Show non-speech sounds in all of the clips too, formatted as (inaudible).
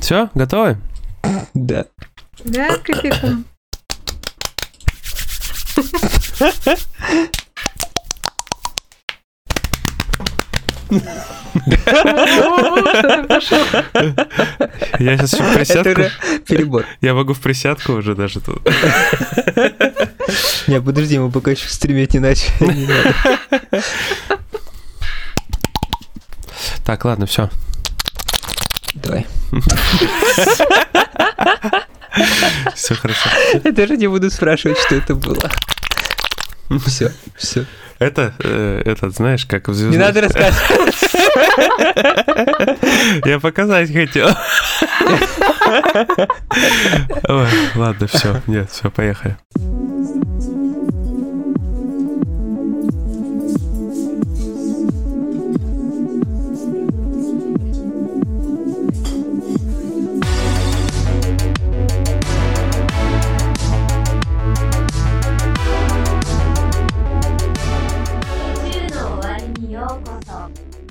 Все, готовы? Да. Да, крикетом. Я сейчас еще в присядку. перебор. Я могу в присядку уже даже тут. Не, подожди, мы пока еще стреметь не начали. Так, ладно, все. Давай. Все хорошо. Я даже не буду спрашивать, что это было. Все, все. Это, э, этот, знаешь, как в Не звездных... надо рассказывать. Я показать хотел. Ой, ладно, все, нет, все, поехали.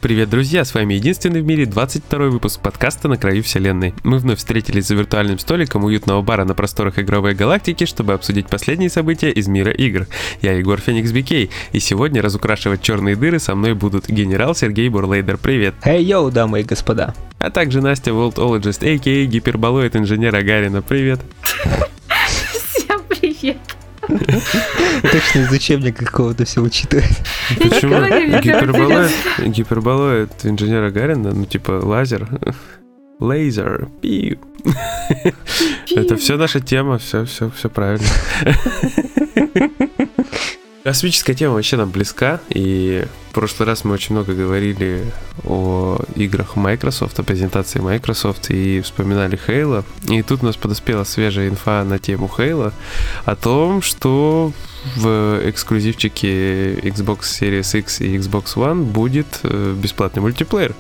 Привет, друзья! С вами единственный в мире 22 выпуск подкаста «На краю вселенной». Мы вновь встретились за виртуальным столиком уютного бара на просторах игровой галактики, чтобы обсудить последние события из мира игр. Я Егор Феникс Бикей, и сегодня разукрашивать черные дыры со мной будут генерал Сергей Бурлейдер, привет! Hey, yo, дамы и господа. А также Настя Волтологист, a.k.a. гиперболоид инженера Гарина, привет! Точно из учебника какого-то все учитывает. Почему? Гиперболоид, гиперболоид инженера Гарина, ну типа лазер, лазер, пиу. Это все наша тема, все, все, все правильно. (laughs) Космическая тема вообще нам близка, и в прошлый раз мы очень много говорили о играх Microsoft, о презентации Microsoft, и вспоминали Halo. И тут у нас подоспела свежая инфа на тему Halo о том, что в эксклюзивчике Xbox Series X и Xbox One будет э, бесплатный мультиплеер.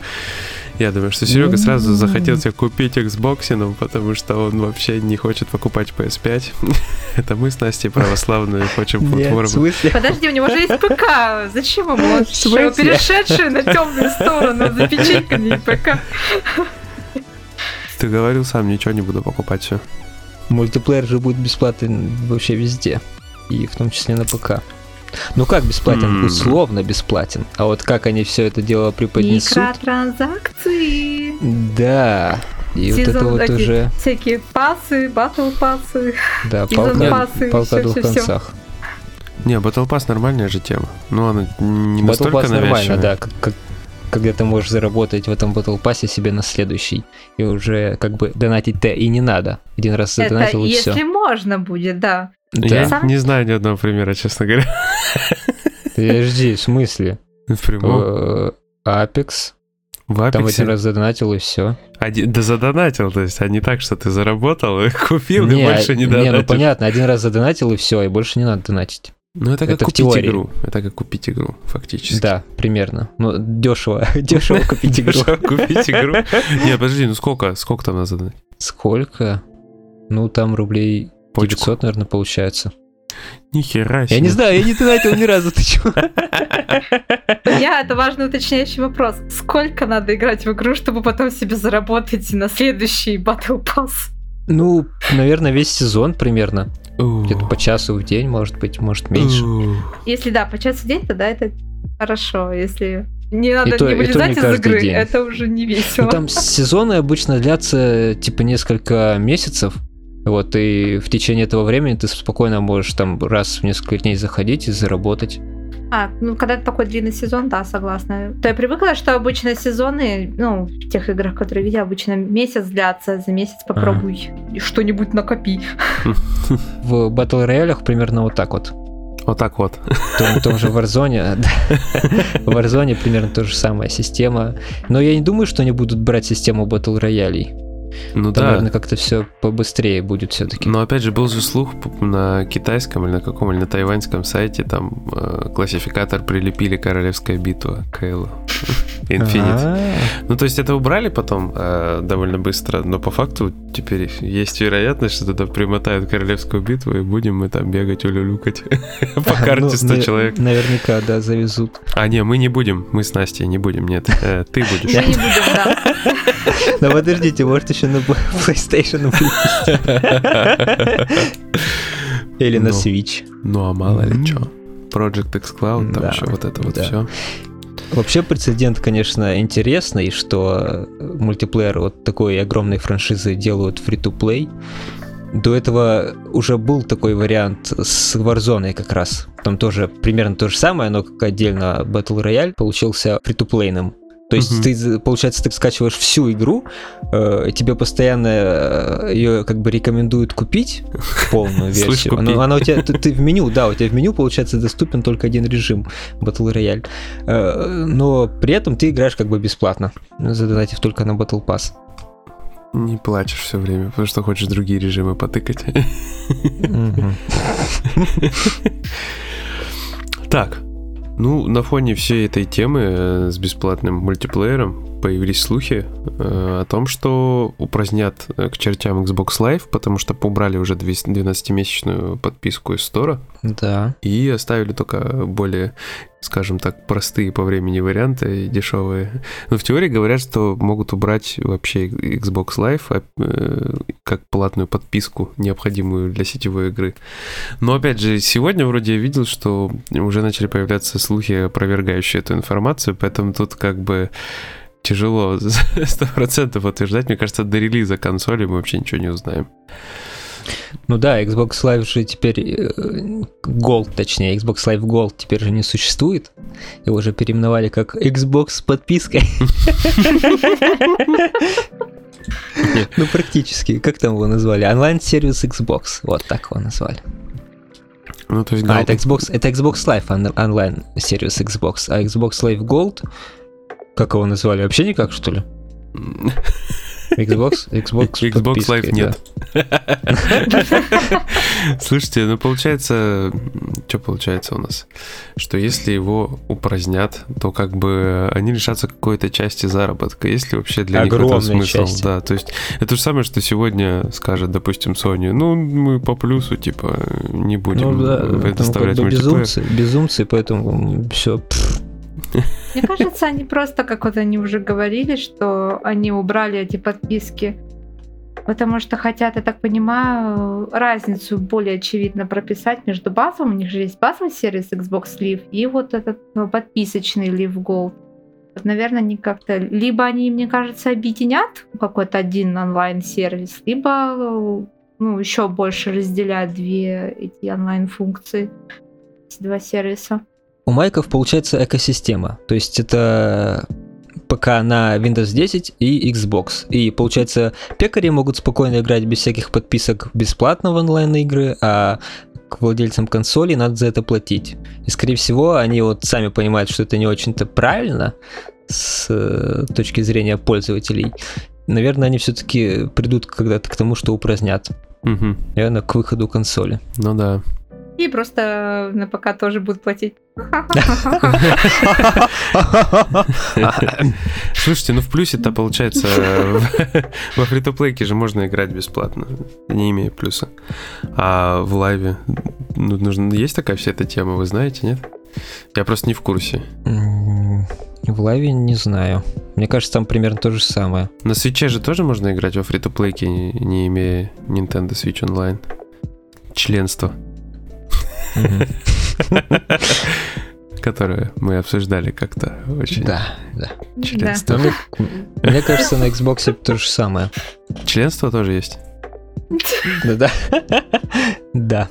Я думаю, что Серега сразу захотел себе купить Xbox, ну, потому что он вообще не хочет покупать PS5. (laughs) Это мы с Настей православные хотим платформу. Подожди, у него же есть ПК. Зачем ему он перешедший на темную сторону запечатанный ПК? Ты говорил сам, ничего не буду покупать все. Мультиплеер же будет бесплатен вообще везде. И в том числе на ПК. Ну как бесплатен? М. Условно бесплатен. А вот как они все это дело преподнесут? Микротранзакции. Да. И вот это Сезон вот такие уже, Всякие пасы, батл пасы. да, сезон палка, пассы, палка о двух всё-всё-всё. концах. Не, Battle Pass нормальная же тема. Ну, она не Battle настолько Pass нормально, да. Как, как- когда ты можешь заработать в этом Battle Pass себе на следующий. И уже как бы донатить-то и не надо. Один раз Это задонатил и если все. можно будет, да. Я Да. не знаю ни одного примера, честно говоря. (laughs) Подожди, в смысле? В прямом. Э, Apex. В Там Apex один раз задонатил и все. Один- да задонатил, то есть, а не так, что ты заработал, (laughs) и купил, и больше не не, донатил. ну понятно, один раз задонатил и все, и больше не надо донатить. Ну, это как Это купить теории. игру. Это как купить игру, фактически. Да, примерно. Ну, дешево, (laughs) дешево купить игру. Дешево купить игру. Нет, подожди, ну сколько? Сколько там надо задонатить? Сколько? Ну, там рублей Почку. 900, наверное, получается. Нихера себе. Я не знаю, я не донатил ни разу, ты чего? Я, это важный уточняющий вопрос. Сколько надо играть в игру, чтобы потом себе заработать на следующий Battle Pass? Ну, наверное, весь сезон примерно. Где-то по часу в день, может быть, может меньше. Если да, по часу в день, тогда это хорошо. Если не надо не то вылезать из игры, день. это уже не весело. Ну, там сезоны обычно длятся типа несколько месяцев. Вот, и в течение этого времени ты спокойно можешь там раз в несколько дней заходить и заработать. А, ну когда такой длинный сезон, да, согласна. То я привыкла, что обычно сезоны, ну, в тех играх, которые видела, обычно месяц длятся, за месяц попробуй что-нибудь накопи. (laughs) В батл роялях примерно вот так вот. Вот так вот. В том, том же Warzone, (laughs) да. в Warzone примерно та же самая система. Но я не думаю, что они будут брать систему батл роялей. Ну Там, да. наверное, как-то все побыстрее будет все-таки. Но опять же, был же слух на китайском или на каком, или на тайваньском сайте, там э, классификатор прилепили королевская битва к Halo. Infinite. Ну, то есть это убрали потом э, довольно быстро, но по факту теперь есть вероятность, что туда примотают королевскую битву, и будем мы там бегать, улюлюкать (laughs) по ну, карте 100 навер- человек. Наверняка, да, завезут. А, не, мы не будем, мы с Настей не будем, нет, э, ты будешь. не будем, да. Да (laughs) подождите, может еще на (laughs) PlayStation выпустят. Или на Ну. Switch. Ну, а мало ли что. Project X Cloud, там Да, еще вот это вот все. Вообще прецедент, конечно, интересный, что мультиплеер вот такой огромной франшизы делают free-to-play. До этого уже был такой вариант с Warzone как раз. Там тоже примерно то же самое, но как отдельно Battle Royale получился free-to-playным. То есть Мгм. ты, получается, ты скачиваешь всю игру, э, тебе постоянно ее как бы рекомендуют купить (laughs) полную Слышь, версию. купи. Но она у тебя, (laughs) ты, ты в меню, да, у тебя в меню получается доступен только один режим Battle Royale. Э, Но при этом ты играешь как бы бесплатно, задонатив только на Battle Pass. Не плачешь все время, потому что хочешь другие режимы потыкать. (laughs) Так, ну, на фоне всей этой темы э, с бесплатным мультиплеером появились слухи э, о том, что упразднят э, к чертям Xbox Live, потому что поубрали уже 12-месячную подписку из стора Да. и оставили только более, скажем так, простые по времени варианты и дешевые. Но в теории говорят, что могут убрать вообще Xbox Live а, э, как платную подписку, необходимую для сетевой игры. Но опять же, сегодня вроде я видел, что уже начали появляться слухи, опровергающие эту информацию, поэтому тут как бы тяжело (laughs) сто процентов утверждать. Мне кажется, до релиза консоли мы вообще ничего не узнаем. Ну да, Xbox Live же теперь э, Gold, точнее, Xbox Live Gold теперь же не существует. Его уже переименовали как Xbox с подпиской. (laughs) Ну, практически. Как там его назвали? Онлайн-сервис Xbox. Вот так его назвали. Ну, то есть, А, это Xbox, это Xbox Live он- онлайн-сервис Xbox. А Xbox Live Gold, как его назвали? Вообще никак, что ли? Xbox, Xbox, (laughs) Xbox Live нет. (laughs) Слушайте, ну получается, что получается у нас? Что если его упразднят, то как бы они лишатся какой-то части заработка. Если вообще для них Огромной смысл, части. да. То есть это же самое, что сегодня скажет, допустим, Sony, ну мы по плюсу типа не будем Ну да, там как предоставлять бы мультиплеер. безумцы, безумцы, поэтому все. Мне кажется, они просто, как вот они уже говорили, что они убрали эти подписки, потому что хотят, я так понимаю, разницу более очевидно прописать между базовым, у них же есть базовый сервис Xbox Live и вот этот ну, подписочный Live Gold. Вот, наверное, они как-то... Либо они, мне кажется, объединят какой-то один онлайн-сервис, либо ну, еще больше разделят две эти онлайн-функции, эти два сервиса. У майков получается экосистема. То есть это ПК на Windows 10 и Xbox. И получается, пекари могут спокойно играть без всяких подписок бесплатно в онлайн-игры, а к владельцам консолей надо за это платить. И, скорее всего, они вот сами понимают, что это не очень-то правильно с э, точки зрения пользователей. Наверное, они все-таки придут когда-то к тому, что упразднят. Мгм. Наверное, к выходу консоли. Ну да. И просто на ПК тоже будут платить. (laughs) Слушайте, ну в плюсе-то получается в- во фри-то-плейке же можно играть бесплатно, не имея плюса. А в лайве ну, нужно, есть такая вся эта тема, вы знаете, нет? Я просто не в курсе. В лайве не знаю. Мне кажется, там примерно то же самое. На свече же тоже можно играть во фри-то-плейке, не, не имея Nintendo Switch Online. Членство, Мгм. которое мы обсуждали как-то очень. Да, да. Членство. Мне, мне кажется, на Xbox то же самое. Членство тоже есть. Да, да. (laughs) Да.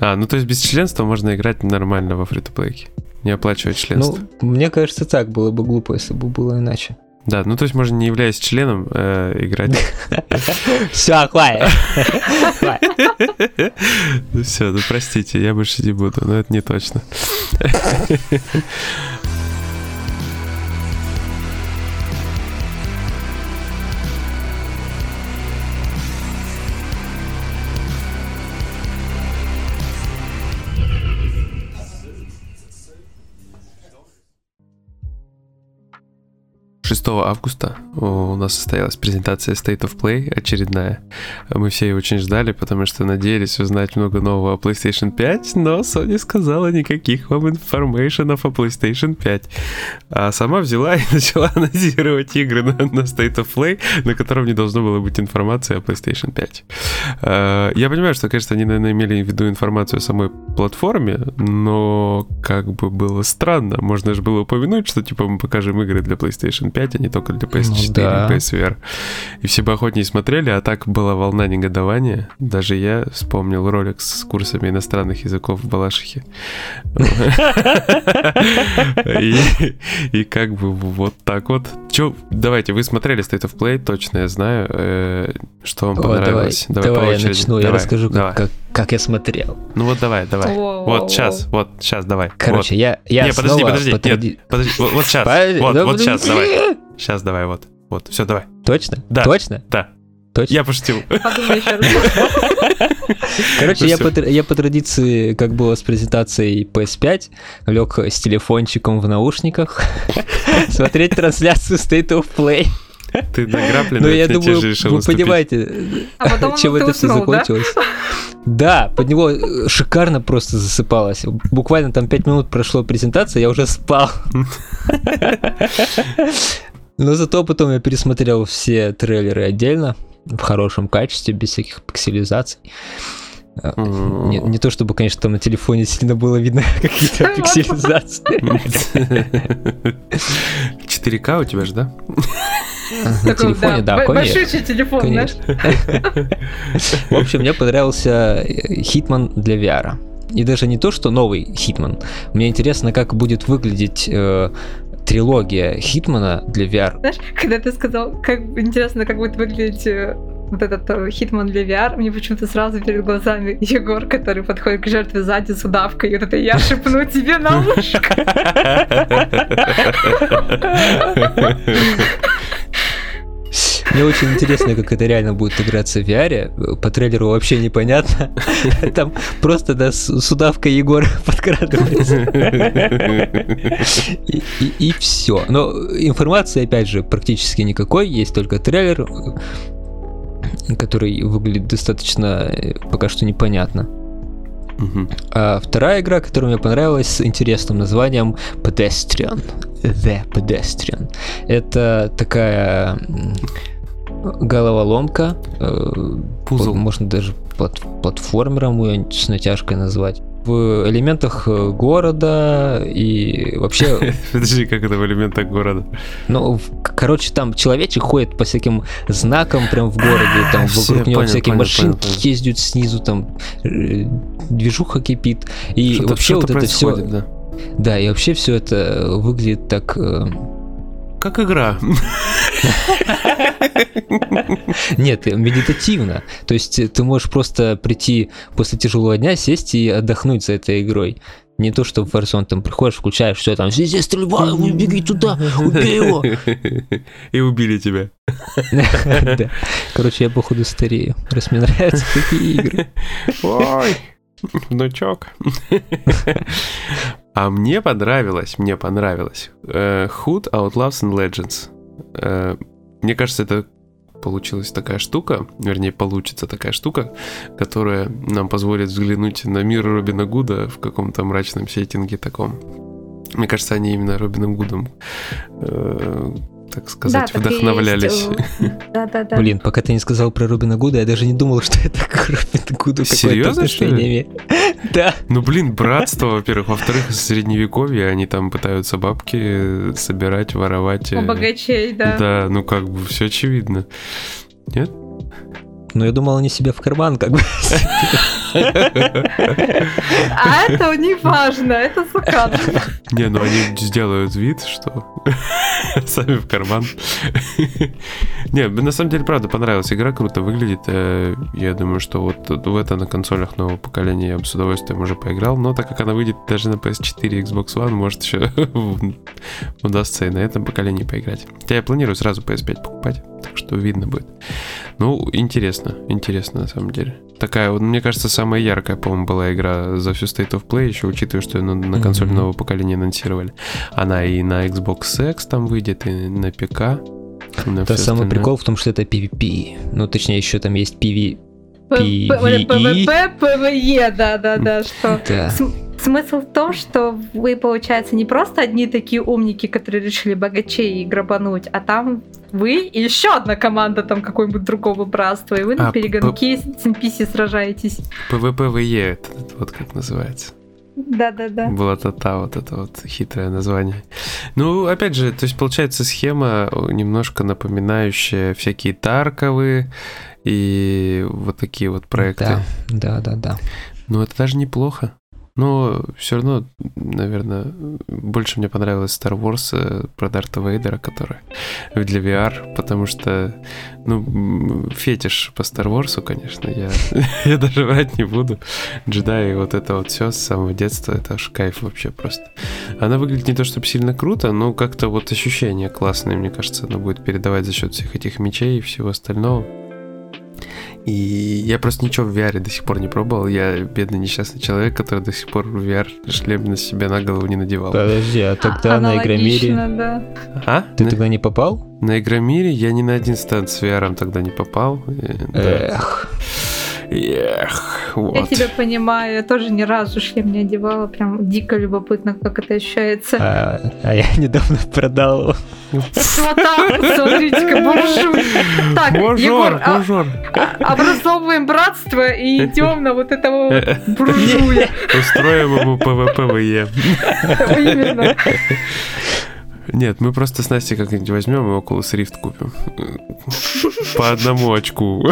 А, ну то есть без членства можно играть нормально во фри-то-плейке. Не оплачивать членство. Ну, мне кажется, так было бы глупо, если бы было иначе. Да, ну то есть можно не являясь членом э, играть. (laughs) Все, хватит. (laughs) Все, ну простите, я больше не буду, но это не точно. (laughs) 6 августа у нас состоялась презентация State of Play очередная. Мы все ее очень ждали, потому что надеялись узнать много нового о PlayStation 5, но Sony сказала никаких вам информейшенов о PlayStation 5. А сама взяла и (laughs) начала анонсировать игры на, на State of Play, на котором не должно было быть информации о PlayStation 5. А, я понимаю, что, конечно, они, наверное, имели в виду информацию о самой платформе, но как бы было странно. Можно же было упомянуть, что типа мы покажем игры для PlayStation 5, а не только для PS4 ну, да. и PSVR. И все бы охотнее смотрели, а так была волна негодования. Даже я вспомнил ролик с курсами иностранных языков в Балашихе. (laughs) И как бы вот так вот. Че, давайте, вы смотрели State of Play, точно я знаю. Э, что вам понравилось? Давай я начну, я расскажу, как я смотрел. Ну вот давай, давай. Вот сейчас, вот сейчас, давай. Короче, я я Не, подожди, подожди, нет, подожди, вот сейчас, вот, вот сейчас, давай. Сейчас давай, вот. Вот, все, давай. Точно? Да. Точно? Да. Точно? Я пошутил. (laughs) Короче, я по, я по традиции, как было с презентацией PS5, лег с телефончиком в наушниках (laughs) смотреть трансляцию State of Play. Ты награблен, Ну, я думаю, вы понимаете, а (laughs) чем это все закончилось. Да, под него э, шикарно просто засыпалось. Буквально там 5 минут прошло презентация, я уже спал. (laughs) Но зато потом я пересмотрел все трейлеры отдельно, в хорошем качестве, без всяких пикселизаций. Mm-hmm. Не, не то чтобы, конечно, там на телефоне сильно было видно (laughs) какие-то пикселизации. 4К у тебя же, да? На телефоне, да, конечно. Большой телефон, знаешь. В общем, мне понравился Hitman для VR. И даже не то, что новый Hitman. Мне интересно, как будет выглядеть э, трилогия Хитмана для VR. Знаешь, когда ты сказал, как интересно, как будет выглядеть э, вот этот э, Хитман для VR, мне почему-то сразу перед глазами (laughs) Егор, который подходит к жертве сзади с удавкой, и вот это я шепну тебе на ушко. (laughs) Мне очень интересно, как это реально будет играться в VR. По трейлеру вообще непонятно. Там просто да, с удавкой Егор (laughs) подкрадывается. И, и, и все. Но информации, опять же, практически никакой. Есть только трейлер, который выглядит достаточно э, пока что непонятно. Угу. А вторая игра, которая мне понравилась, с интересным названием Pedestrian. The Pedestrian. Это такая головоломка. Э, Пузл. Можно даже плат платформером ее с натяжкой назвать в элементах э, города и вообще... (laughs) Подожди, как это в элементах города? Ну, короче, там человечек ходит по всяким знакам прям в городе, (laughs) там вокруг него всякие машинки ездят снизу, там э, движуха кипит. И вообще вот это все... Да. да, и вообще все это выглядит так как игра. Нет, медитативно. То есть ты можешь просто прийти после тяжелого дня, сесть и отдохнуть за этой игрой. Не то, что в Warzone там приходишь, включаешь, все там, здесь стрельба, беги туда, убей его. И убили тебя. (laughs) Короче, я походу старею, раз мне нравятся такие игры. Ой, внучок. А мне понравилось, мне понравилось. Uh, Hood, Outlaws and Legends. Uh, мне кажется, это получилась такая штука, вернее, получится такая штука, которая нам позволит взглянуть на мир Робина Гуда в каком-то мрачном сеттинге таком. Мне кажется, они именно Робином Гудом э, так сказать, да, вдохновлялись. Да, да, да. Блин, пока ты не сказал про Робина Гуда, я даже не думал, что это к Робину Гуду Серьезно, что ли? (laughs) Да. Ну, блин, братство, во-первых. Во-вторых, средневековье, они там пытаются бабки собирать, воровать. У богачей, да. Да, ну как бы все очевидно. Нет? Но я думал, они себе в карман как бы. (laughs) А это не важно, это сукан. Не, ну они сделают вид, что сами в карман. Не, на самом деле, правда, понравилась игра, круто выглядит. Э, я думаю, что вот в это на консолях нового поколения я бы с удовольствием уже поиграл. Но так как она выйдет даже на PS4 и Xbox One, может еще (laughs) удастся и на этом поколении поиграть. Хотя я планирую сразу PS5 покупать, так что видно будет. Ну, интересно, интересно на самом деле. Такая, вот, мне кажется, самая яркая, по-моему, была игра за всю State of Play, еще учитывая, что ее на, на консоль Мгм. нового поколения анонсировали. Она и на Xbox X там выйдет, и на ПК. на Да всё самый остальное. прикол в том, что это PvP. Ну, точнее, еще там есть PV. П- PvE. PvP, PvE, да-да-да, что... Смысл в том, что вы, получается, не просто одни такие умники, которые решили богачей грабануть, а там вы и еще одна команда там какой-нибудь другого братства, и вы на А, вперегонки с NPC сражаетесь. Это вот как называется. Да-да-да. Была та вот это вот хитрое название. Ну, опять же, то есть получается схема немножко напоминающая всякие Тарковые и вот такие вот проекты. Да, да, да, да. Ну, это даже неплохо. Но все равно, наверное, больше мне понравилась Star Wars э, про Дарта Вейдера, которая для VR, потому что, ну, фетиш по Star Wars, конечно, я, (laughs) я даже врать не буду. Джедаи, вот это вот все с самого детства, это аж кайф вообще просто. Она выглядит не то чтобы сильно круто, но как-то вот ощущение классное, мне кажется, она будет передавать за счет всех этих мечей и всего остального. И я просто ничего в VR до сих пор не пробовал. Я бедный несчастный человек, который до сих пор в VR шлем на себя на голову не надевал. Подожди, а тогда на Игромире... да. А? Ты на, тогда не попал? на Игромире я ни на один стенд с VR тогда не попал. Э, да. Эх. Эх, Я вот. тебя понимаю, я тоже ни разу шлем не одевала, прям дико любопытно, как это ощущается. А, а я (laughs) недавно продал его. Вот так вот, смотрите-ка, буржуй. Так, Егор, а- а- образовываем братство и идем на вот этого буржуя. Устроим ему PvPvE. (laughs) Именно. Нет, мы просто с Настей как-нибудь возьмем и Oculus Rift купим. По одному очку.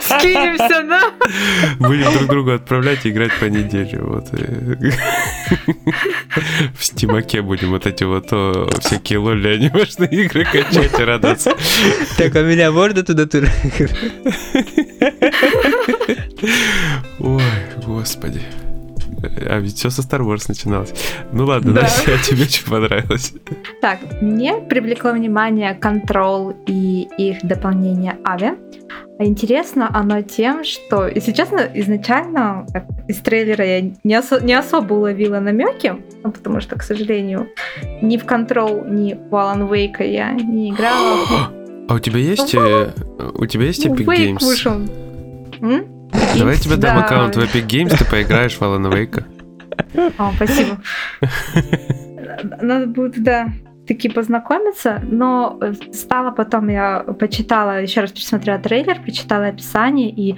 Скинемся, да? Будем друг другу отправлять и играть по неделе. Вот. В стимаке будем вот эти вот о, всякие лоли анимешные игры качать и радоваться. Так, а меня можно туда тур? Ой, господи. А ведь все со Star Wars начиналось. Ну ладно, Да. Настя, а тебе что понравилось? Так, мне привлекло внимание Control и их дополнение Ави. А Интересно оно тем, что, если честно, изначально из трейлера я не, осо- не особо уловила намеки, ну, потому что, к сожалению, ни в Control, ни в Alan Wake я не играла. А у тебя есть э, у тебя есть Ну, Epic Wake Games? вышел. Давай тебе дам Да. аккаунт в Epic Games, ты поиграешь в Alan Wake. О, спасибо. Надо будет, да, таки познакомиться, но э, стала потом, я почитала, еще раз пересмотрела трейлер, почитала описание, и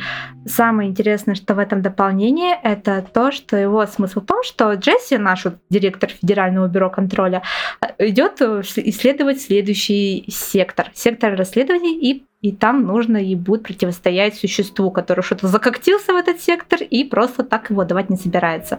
самое интересное, что в этом дополнении, это то, что его смысл в том, что Джесси, наш вот директор Федерального бюро контроля, идет э, исследовать следующий сектор, сектор расследований, и и там нужно ей будет противостоять существу, который что-то закоктился в этот сектор и просто так его давать не собирается.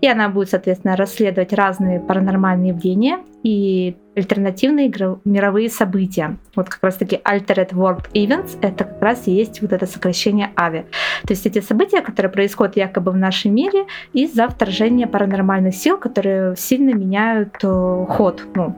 И она будет, соответственно, расследовать разные паранормальные явления и альтернативные игро- мировые события. Вот как раз-таки Altered World Events — это как раз и есть вот это сокращение AVI. То есть эти события, которые происходят якобы в нашем мире из-за вторжения паранормальных сил, которые сильно меняют э, ход, ну,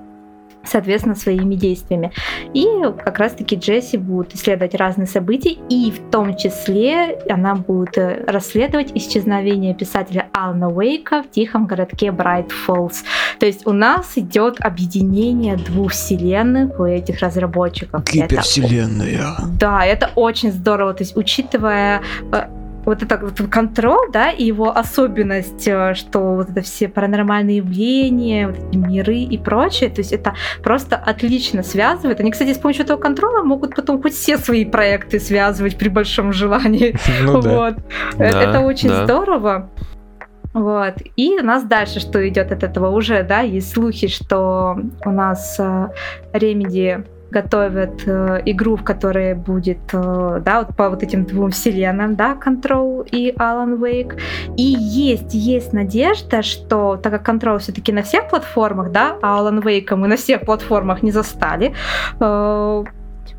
соответственно, своими действиями. И как раз-таки Джесси будет исследовать разные события, и в том числе она будет э, расследовать исчезновение писателя Алана Уэйка в тихом городке Брайт Фоллс. То есть у нас идет объединение двух вселенных у этих разработчиков. Это Гипервселенная. да, это очень здорово. То есть, учитывая э, вот это вот контроль, да, и его особенность, э, что вот это все паранормальные явления, вот эти миры и прочее, то есть это просто отлично связывает. Они, кстати, с помощью этого контроля могут потом хоть все свои проекты связывать при большом желании. (laughs) Ну да. Вот. Э, Да, Это очень да. здорово. Вот. И у нас дальше что идет от этого уже, да, есть слухи, что у нас э, Remedy готовят э, игру, в которой будет, э, да, вот по вот этим двум вселенным, да, Control и Alan Wake. И есть, есть надежда, что, так как Control все-таки на всех платформах, да, а Alan Wake мы на всех платформах не застали, э,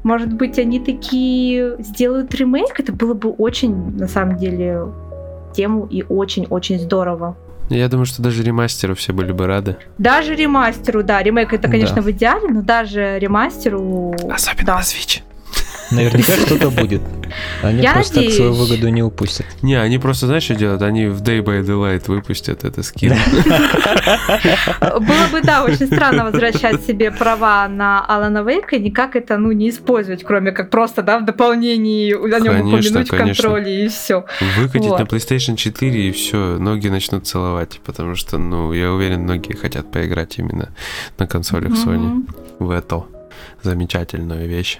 может быть, они такие сделают ремейк, это было бы очень, на самом деле, тему и очень-очень здорово. Я думаю, что даже ремастеру все были бы рады. Даже ремастеру, да, ремейк это, конечно, Да. в идеале, но даже ремастеру... Особенно да. на Switch. Наверняка что-то будет. Они Я просто так свою надеюсь. выгоду не упустят. Не, они просто, знаешь, что делают? Они в Day by Daylight выпустят это скин. Было бы, да, очень странно возвращать себе права на Алана Вейка и никак это, ну, не использовать, кроме как просто, да, в дополнении о нем Конечно, упомянуть в контроле и все. Выкатить Вот. на PlayStation 4 и все, ноги начнут целовать, потому что, ну, я уверен, многие хотят поиграть именно на консолях Sony в эту замечательную вещь.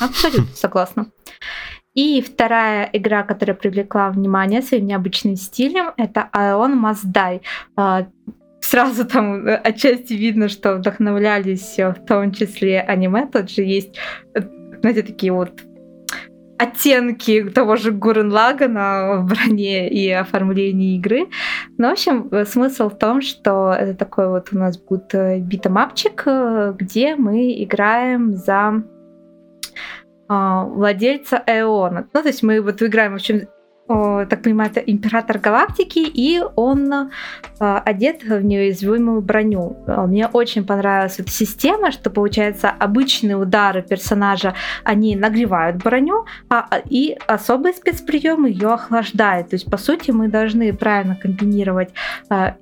Абсолютно согласна. И вторая игра, которая привлекла внимание своим необычным стилем, это Aeon Must Die. А, Сразу там э, отчасти видно, что вдохновлялись э, в том числе аниме. Тут же есть, э, знаете, такие вот оттенки того же Гурен Лагана в броне и оформлении игры. Ну, в общем, смысл в том, что это такой вот у нас будет битэмапчик, э, где мы играем за владельца Эона. Ну, то есть мы вот играем, в общем, так понимаю, это император галактики, и он а, одет в неуязвимую броню. А, Мне очень понравилась эта система, что получается обычные удары персонажа, они нагревают броню, а, а- и особый спецприем ее охлаждает. То есть, по сути, мы должны правильно комбинировать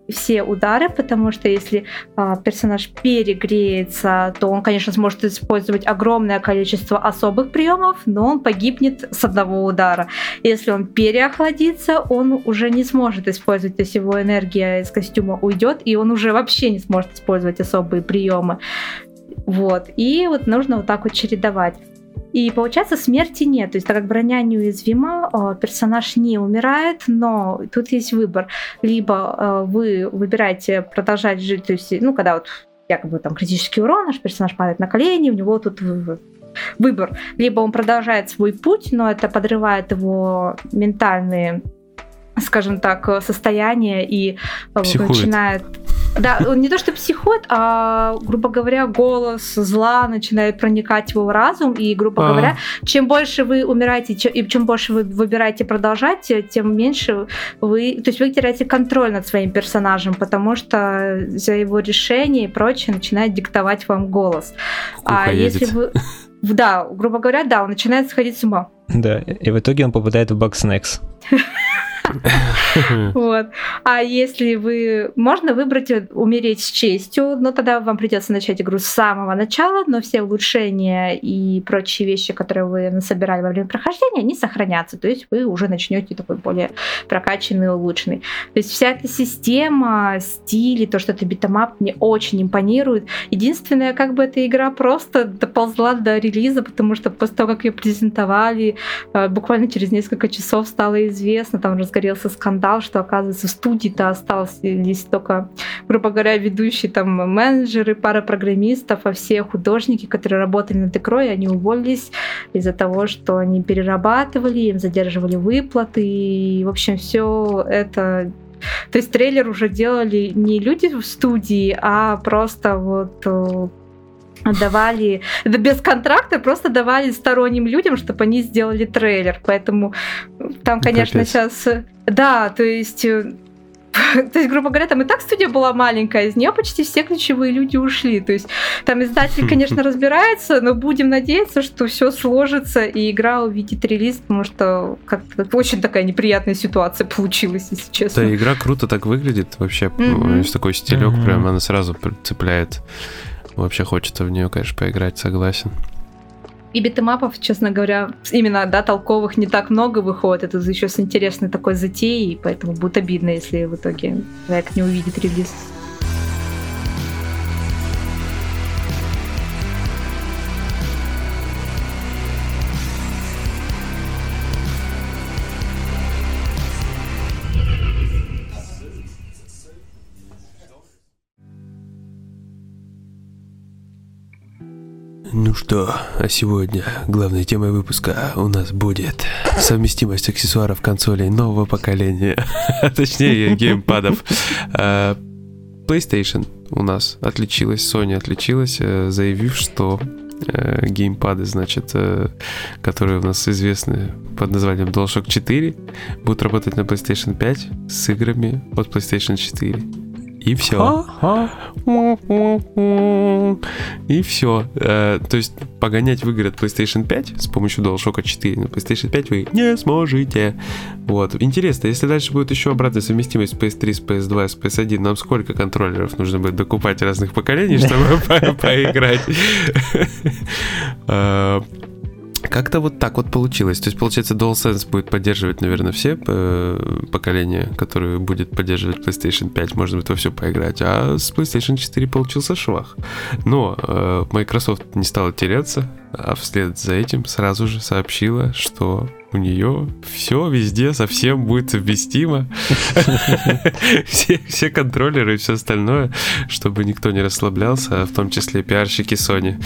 все удары, потому что если персонаж перегреется, то он, конечно, сможет использовать огромное количество особых приемов, но он погибнет с одного удара. Если он переохладится, он уже не сможет использовать, то есть его энергия из костюма уйдет, и он уже вообще не сможет использовать особые приемы. Вот. И вот нужно вот так вот чередовать. И получается, смерти нет. То есть, так как броня неуязвима, э, персонаж не умирает, но тут есть выбор. Либо э, вы выбираете продолжать жить, то есть, ну, когда вот якобы там критический урон, наш персонаж падает на колени, у него тут выбор. Либо он продолжает свой путь, но это подрывает его ментальные скажем так, состояние и э, Психует. начинает... Да, он не то что психует, а, грубо говоря, голос зла начинает проникать в его разум, и, грубо А. говоря, чем больше вы умираете, и чем больше вы выбираете продолжать, тем меньше вы... То есть вы теряете контроль над своим персонажем, потому что за его решение и прочее начинает диктовать вам голос. Кукуха А если едет. вы... Да, грубо говоря, да, он начинает сходить с ума. Да, и в итоге он попадает в Bugsnax. (laughs) (laughs) Вот. А если вы... Можно выбрать э, умереть с честью, но тогда вам придется начать игру с самого начала, но все улучшения и прочие вещи, которые вы насобирали во время прохождения, они сохранятся. То есть вы уже начнете такой более прокачанный, улучшенный. То есть вся эта система, стиль, то, что это битэмап, мне очень импонирует. Единственное, как бы эта игра просто доползла до релиза, потому что после того, как ее презентовали, э, буквально через несколько часов стало известно, там разгорелся скандал, что, оказывается, в студии-то остался здесь только, грубо говоря, ведущие там менеджеры, пара программистов, а все художники, которые работали над игрой, они уволились из-за того, что они перерабатывали, им задерживали выплаты, и, в общем, все это то есть трейлер уже делали не люди в студии, а просто вот э, давали, да без контракта, просто давали сторонним людям, чтобы они сделали трейлер. Поэтому там, конечно, Капец. сейчас... Да, то есть... э, (laughs) То есть, грубо говоря, там и так студия была маленькая, из нее почти все ключевые люди ушли. То есть там издатель, (laughs) конечно, разбирается, но будем надеяться, что все сложится и игра увидит релиз, потому что как-то очень такая неприятная ситуация получилась, если честно. Да, игра круто так выглядит вообще. С такой стилек Мгм. прям она сразу цепляет. Вообще хочется в нее, конечно, поиграть, согласен. И битэмапов, честно говоря, именно, да, толковых не так много выходит. Это еще с интересной такой затеей, поэтому будет обидно, если в итоге человек не увидит релиз. Ну что, а сегодня главной темой выпуска у нас будет совместимость аксессуаров консолей нового поколения, (laughs) точнее геймпадов. А, PlayStation у нас отличилась, Sony отличилась, э, заявив, что э, геймпады, значит, э, которые у нас известны под названием DualShock 4, будут работать на PlayStation 5 с играми от PlayStation 4. И все. И все. Э, то есть погонять в игры от PlayStation 5 с помощью DualShock 4 на PlayStation 5 вы не сможете. Вот. Интересно, если дальше будет еще обратная совместимость с PS3, с PS2, с PS1, нам сколько контроллеров нужно будет докупать разных поколений, чтобы (laughs) поиграть? (laughs) Э, как-то вот так вот получилось. То есть, получается, DualSense будет поддерживать, наверное, все э, поколения, которые будет поддерживать PlayStation 5. Можно будет во все поиграть. А с PlayStation 4 получился швах. Но э, Microsoft не стала теряться, а вслед за этим сразу же сообщила, что у нее все везде совсем будет совместимо. (laughs) все, все контроллеры и все остальное, чтобы никто не расслаблялся, а в том числе пиарщики Sony.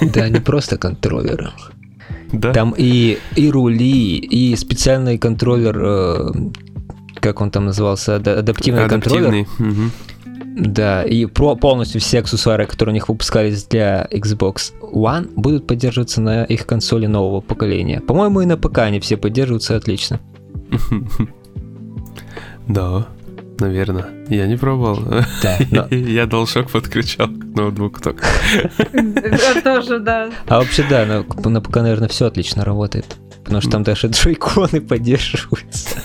да, не просто контроллеры. Да? Там и, и рули, и специальный контроллер, э, как он там назывался, адаптивный, Адаптивный. контроллер. Угу. Да, и про, полностью все аксессуары, которые у них выпускались для Xbox One, будут поддерживаться на их консоли нового поколения. По-моему, и на ПК они все поддерживаются отлично. (laughs) Да, наверное. Я не пробовал. Да, но... (laughs) Я DualShock подключал к ноутбуку только. Тоже, да. А вообще, да, на, на ПК, наверное, все отлично работает. Потому что там даже джойконы поддерживаются.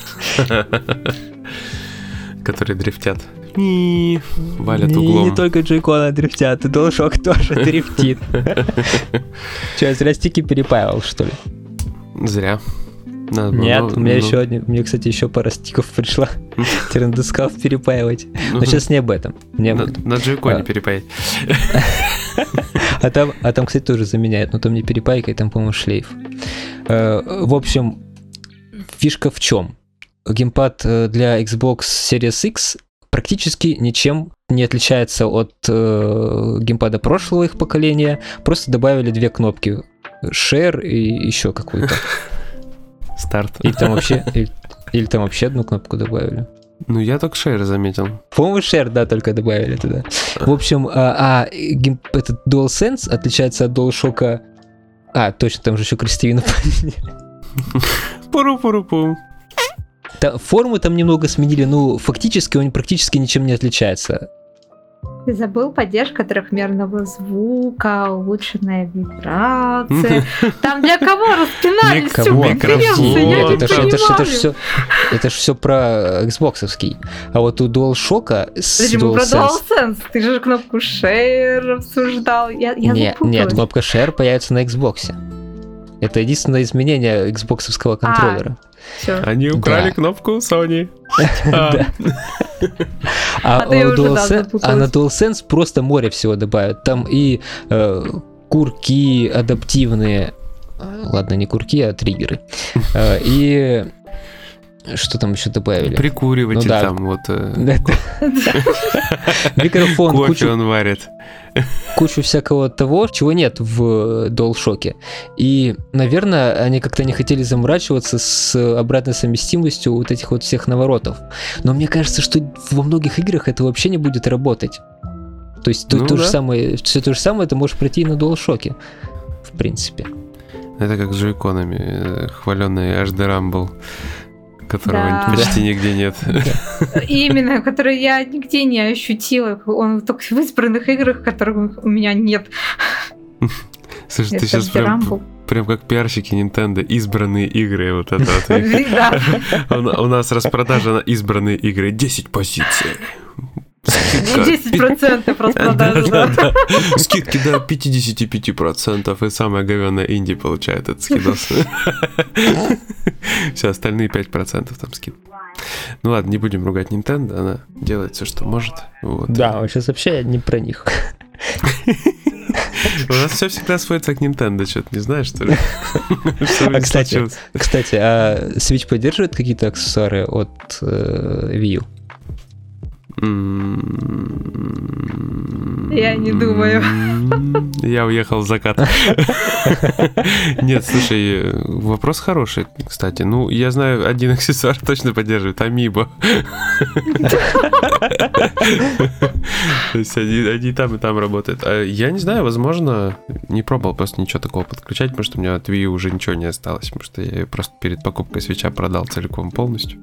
Которые дрифтят. Валят углом. Не только джойконы дрифтят, и DualShock тоже дрифтит. (laughs) Че, зря стики перепаивал, что ли? Зря. Надо Нет, ну, у меня ну... еще один, мне, кстати, еще пара стиков пришла. (laughs) Скаф перепаивать. Но сейчас не об этом. Не на, на джойконе а. перепаять. (laughs) а, там, а там, кстати, тоже заменяют, но там не перепайка, и там, по-моему, шлейф. Э, в общем, фишка в чем? Геймпад э, для Xbox Series X практически ничем не отличается от э, геймпада прошлого их поколения. Просто добавили две кнопки. Share и еще какую-то. (laughs) Старт. Или там вообще, (laughs) или, или там вообще одну кнопку добавили. Ну, я только share заметил. По-моему, share, да, только добавили туда. В общем, а, а гейм, этот DualSense отличается от DualShock... А, точно, там же еще крестовину поменяли. (laughs) Пуру-пуру-пу. Формы там немного сменили, но фактически он практически ничем не отличается. Ты забыл поддержка трехмерного звука, улучшенная вибрация. (laughs) Там для кого распинались все не это, понимаю. Это, ж все про Xbox. А вот у DualShock с про DualSense. Ты же кнопку Share обсуждал. Я, я нет, нет, кнопка Share появится на Xbox. Это единственное изменение Xbox контроллера. А, все. Они украли да. кнопку Sony. (laughs) А, а, а на DualSense просто море всего добавят. Там и э, курки адаптивные. Ладно, не курки, а триггеры. Э, и что там еще добавили? Прикуриватель ну, да. там вот. Э... (laughs) Микрофон. Кофе он варит. Кучу всякого того, чего нет в DualShock. И, наверное, они как-то не хотели заморачиваться с обратной совместимостью вот этих вот всех наворотов. Но мне кажется, что во многих играх это вообще не будет работать. То есть ну, то, да. же самое, все то же самое ты можешь пройти и на DualShock, в принципе. Это как с джойконами, э, хваленный HD Rumble которого да. почти нигде нет. Именно, который я нигде не ощутила. Он только в избранных играх, которых у меня нет. Слушай, это ты сейчас прям, прям как пиарщики Nintendo, избранные игры, вот это вот. (laughs) У нас распродажа на избранные игры, 10 позиций. 10% распродажи, да. Скидки до 55%, и самая говенная инди получает этот скидос. (laughs) Все, остальные 5% там скид. Ну ладно, не будем ругать Nintendo, она делает все, что может. Вот. Да, сейчас вообще не про них. У нас все всегда сводится к Nintendo, что-то не знаешь, что ли? (laughs) А, кстати, кстати, а Switch поддерживает какие-то аксессуары от э, Wii U? Я не думаю. Я уехал в закат. Нет, слушай, вопрос хороший, кстати. Ну, я знаю, один аксессуар точно поддерживает, Амибо. То есть они, там и там работают. Я не знаю, возможно, не пробовал просто ничего такого подключать, потому что у меня от Wii уже ничего не осталось, потому что я просто перед покупкой свеча продал целиком полностью,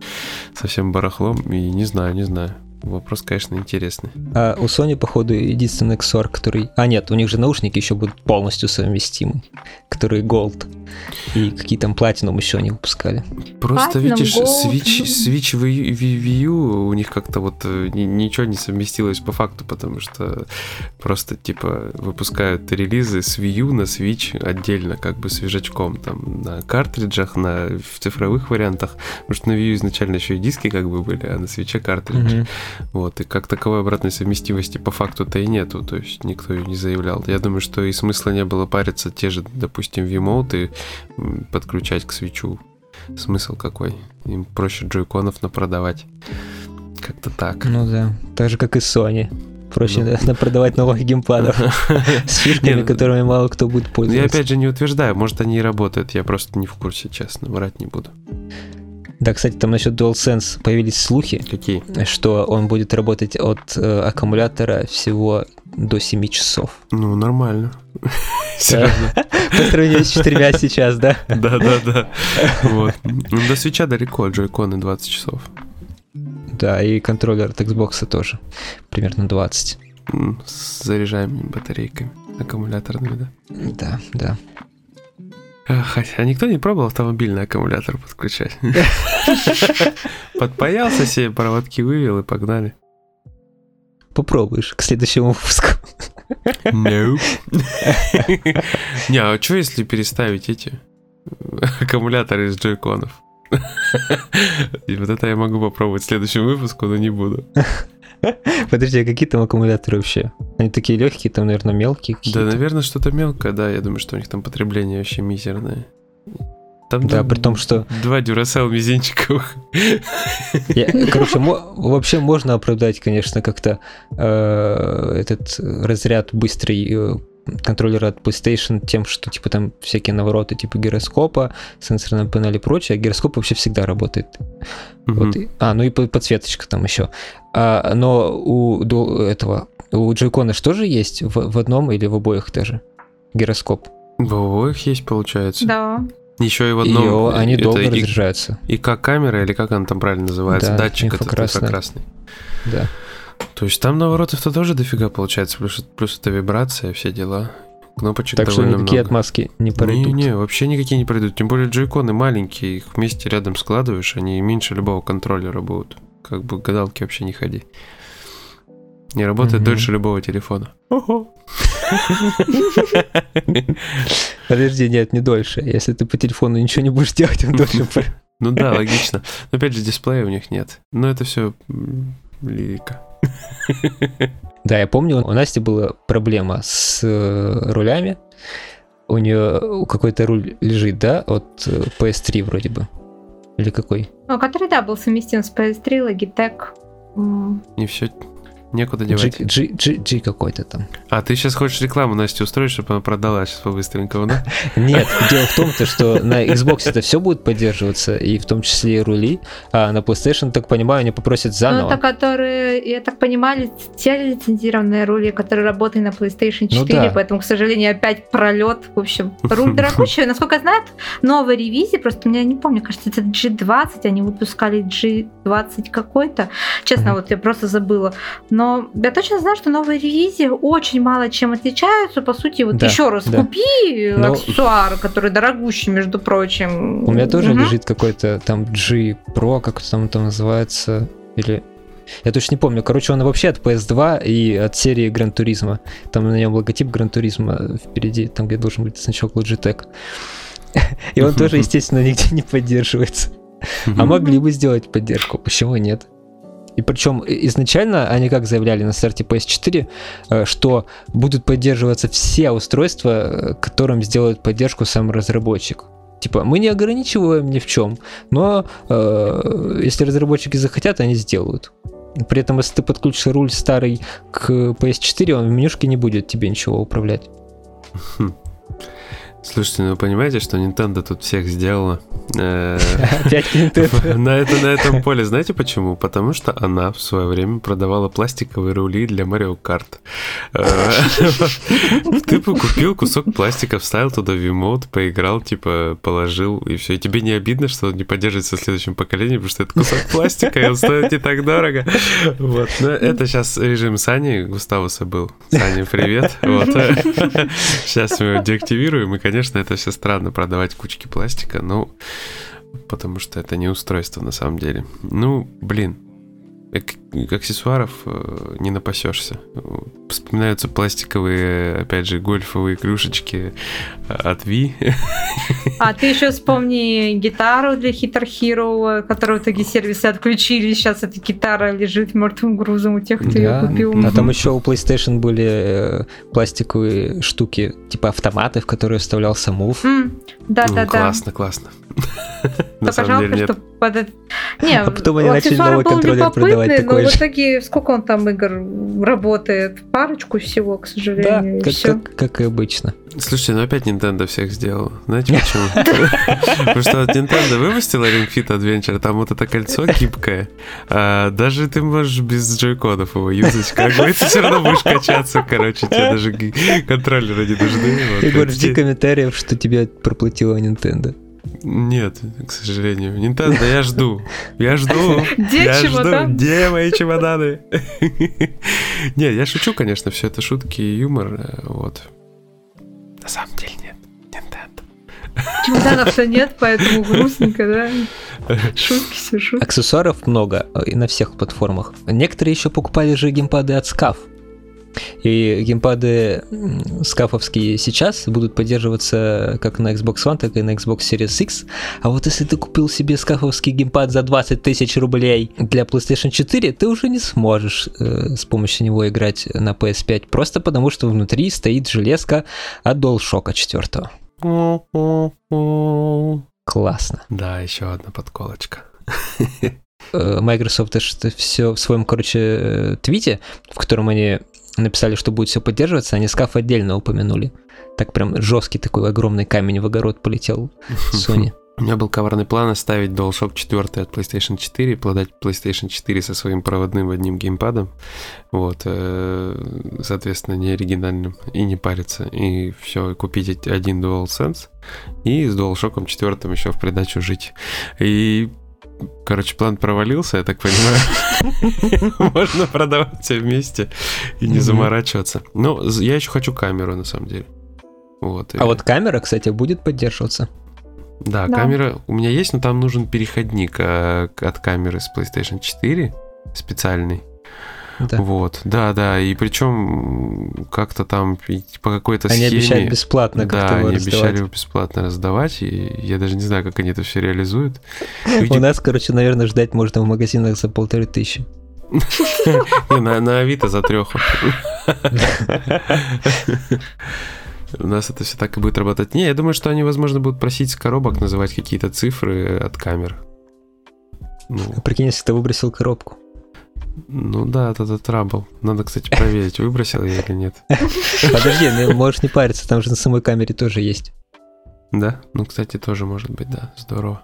совсем барахлом, и не знаю, не знаю. Вопрос, конечно, интересный. А у Sony, походу, единственный XOR, который... А, нет, у них же наушники еще будут полностью совместимы, которые Gold. И какие там Platinum еще они выпускали. Просто, Platinum, видишь, Gold. Switch, Switch Wii Wii- U, у них как-то вот э, ни- ничего не совместилось по факту, потому что просто, типа, выпускают релизы с Wii U на Switch отдельно, как бы свежачком, там, на картриджах, на в цифровых вариантах, потому что на Wii U изначально еще и диски как бы были, а на Switch картриджи. Мгм. Вот, и как таковой обратной совместимости по факту-то и нету, то есть никто ее не заявлял. Я думаю, что и смысла не было париться те же, допустим, м, подключать к свечу. Смысл какой? Им проще джойконов напродавать. Как-то так. Ну да, так же, как и Sony. Проще Ну. да, продавать новых геймпадов (laughs) с фишками, Не, которыми мало кто будет Я пользоваться. опять же не утверждаю, может они и работают, я просто не в курсе, честно, врать не буду. Да, кстати, там насчет DualSense появились слухи, Какие? что он будет работать от э, аккумулятора всего до 7 часов. Ну, нормально. Серьезно. По сравнению с четырьмя сейчас, да? Да, да, да. Вот. Ну, до свеча далеко, джойконы 20 часов. Да, и контроллер от Xbox тоже примерно 20. М, С заряжаемыми батарейками аккумуляторными, да. Да, да. А никто не пробовал автомобильный аккумулятор подключать? (laughs) Подпаялся себе, проводки вывел и погнали. Попробуешь к следующему выпуску. No. (laughs) Не, а что если переставить эти аккумуляторы из джойконов? (laughs) И вот это я могу попробовать в следующем выпуску, но не буду. (laughs) Подожди, а какие там аккумуляторы вообще? Они такие легкие, там, наверное, мелкие Да, наверное, что-то мелкое, да. Я думаю, что у них там потребление вообще мизерное. Там Да, при том, что Два дюрасел мизинчиковых. Я- короче, мо- вообще можно оправдать, конечно, как-то э, этот разряд быстрый э, контроллера от PlayStation тем, что типа там всякие навороты типа гироскопа, сенсорной панели и прочее, а гироскоп вообще всегда работает. Вот и- а, ну и по- подсветочка там еще. А, но у этого у джойкона что же есть в, в одном или в обоих даже гироскоп? В обоих есть, получается. Да. Еще и в И одном. о, они это долго и- разряжаются. ИК-камера, или как она там правильно называется? Да, Датчик этот инфракрасная. инфракрасный. Да. То есть там наворотов-то тоже дофига получается, плюс, плюс это вибрация, все дела. Кнопочек Так что никакие много. отмазки не пройдут. Не-не, вообще никакие не пройдут. Тем более джойконы маленькие, их вместе рядом складываешь, они меньше любого контроллера будут. Как бы гадалки вообще не ходи. Не работает Мгм. дольше любого телефона. (laughs) Подожди, нет, не дольше. Если ты по телефону ничего не будешь делать, он дольше (laughs) Ну да, логично. Но опять же, дисплея у них нет. Но это все лирика. (laughs) Да, я помню, у Насти была проблема с э, рулями. У нее какой-то руль лежит, да, от э, PS3 вроде бы. Или какой? Ну, который, да, был совместим с PS3, Logitech. Не все некуда девать. G, G, G какой-то там. А ты сейчас хочешь рекламу Насте устроить, чтобы она продала сейчас по-быстренькому, да? (laughs) Нет, дело в том, то, что на Xbox это все будет поддерживаться, и в том числе и рули, а на PlayStation, так понимаю, они попросят Ну, заново. это которые, я так понимаю, те лицензированные рули, которые работают на PlayStation 4, Ну да. поэтому, к сожалению, опять пролет. В общем, руль (laughs) дорогущий. Насколько я знаю, новая ревизия, просто я не помню, кажется, это G20, они выпускали G20 какой-то. Честно, вот я просто забыла. Но я точно знаю, что новые ревизии очень мало чем отличаются. По сути, вот Да, еще раз да. купи Но- аксессуар, который дорогущий, между прочим. У меня тоже Мгм. лежит какой-то там G Pro, как там, там называется, или... Я точно не помню. Короче, он вообще от PS2 и от серии Gran Turismo. Там на нем логотип Gran Turismo впереди, там где должен быть значок Logitech. (laughs) И он тоже, естественно, нигде не поддерживается. А могли бы сделать поддержку, почему нет? И причем изначально они как заявляли на старте PS4, э, что будут поддерживаться все устройства, э, которым сделают поддержку сам разработчик. Типа, мы не ограничиваем ни в чем, но э, если разработчики захотят, они сделают. При этом, если ты подключишь руль старый к PS4, он в менюшке не будет тебе ничего управлять. (laughs) Слушайте, ну вы понимаете, что Nintendo тут всех сделала? Э, (laughs) Опять Nintendo. (laughs) На, это, на этом поле. Знаете почему? Потому что она в свое время продавала пластиковые рули для Mario Kart. Э, (laughs) Ты купил кусок пластика, вставил туда вимоут, поиграл, типа, положил, и все. И тебе не обидно, что он не поддерживается в следующем поколении, потому что это кусок пластика, и он стоит не так дорого. Вот. Но это сейчас режим Сани, Густавуса был. Саня, привет. Вот. Сейчас мы его деактивируем, и, конечно, это все странно продавать кучки пластика, ну, потому что это не устройство на самом деле. Ну, блин, аксессуаров э, не напасешься. Вспоминаются пластиковые, опять же, гольфовые клюшечки э, от Ви. А ты еще вспомни гитару для Hitter Hero, которую в итоге сервисы отключили. Сейчас эта гитара лежит мертвым грузом у тех, кто ее купил. А там еще у PlayStation были э, пластиковые штуки, типа автоматы, в которые вставлялся мув. Да, да, да. Классно, классно. (laughs) На самом деле нет. Под... Не, а потом они начали новый контроллер продавать такой но же. в итоге сколько он там игр работает? Парочку всего, к сожалению. Да, как, как, как и обычно. Слушайте, ну опять Nintendo всех сделал. Знаете почему? (laughs) Потому что Nintendo выпустила Ring Fit Adventure, там вот это кольцо гибкое. А даже ты можешь без джойкодов его юзать, как бы ты все равно будешь качаться, короче, тебе даже контроллеры не нужны. Егор, жди комментариев, что тебе проплатила Nintendo. Нет, к сожалению. Nintendo, я жду. Я жду. Где я чемодан? Жду. Где мои чемоданы? Не, я шучу, конечно, все это шутки и юмор. Вот. На самом деле нет. Nintendo. Чемоданов-то нет, поэтому грустненько, да? (laughs) Шутки, все шутки. Аксессуаров много и на всех платформах. Некоторые еще покупали же геймпады от SCAF. И геймпады скафовские сейчас будут поддерживаться как на Xbox One, так и на Xbox Series X. А вот если ты купил себе скафовский геймпад за 20 тысяч рублей для PlayStation 4, ты уже не сможешь э, с помощью него играть на PS5, просто потому что внутри стоит железка от DualShock 4. Классно. Да, еще одна подколочка. Microsoft это все в своем, короче, твите, в котором они написали, что будет все поддерживаться, они скаф отдельно упомянули. Так прям жесткий такой огромный камень в огород полетел (laughs) Sony. У меня был коварный план оставить DualShock 4 от PlayStation 4, продать PlayStation 4 со своим проводным одним геймпадом, вот, соответственно, не оригинальным, и не париться, и все, купить один DualSense, и с DualShock 4 еще в придачу жить. И Короче, план провалился, я так понимаю. (laughs) Можно продавать все вместе и не заморачиваться. Но я еще хочу камеру, на самом деле. Вот, а вот камера, кстати, будет поддерживаться. Да, да, камера у меня есть, но там нужен переходник а, от камеры с PlayStation 4 специальный. Да. Вот, да, да, и причем как-то там по какой-то они схеме... Они обещают бесплатно Да, как-то его они раздавать. обещали его бесплатно раздавать, и я даже не знаю, как они это все реализуют. У нас, короче, наверное, ждать можно в магазинах за полторы тысячи. (laughs) На, на Авито за треху. У нас это все так и будет работать. Не, я думаю, что они, возможно, будут просить с коробок называть какие-то цифры от камер. Ну, Прикинь, если ты выбросил коробку. Ну да, это трабл. Надо, кстати, проверить, выбросил я или нет. Подожди, ну, можешь не париться, там же на самой камере тоже есть. Да? Ну, кстати, тоже может быть, да. Здорово.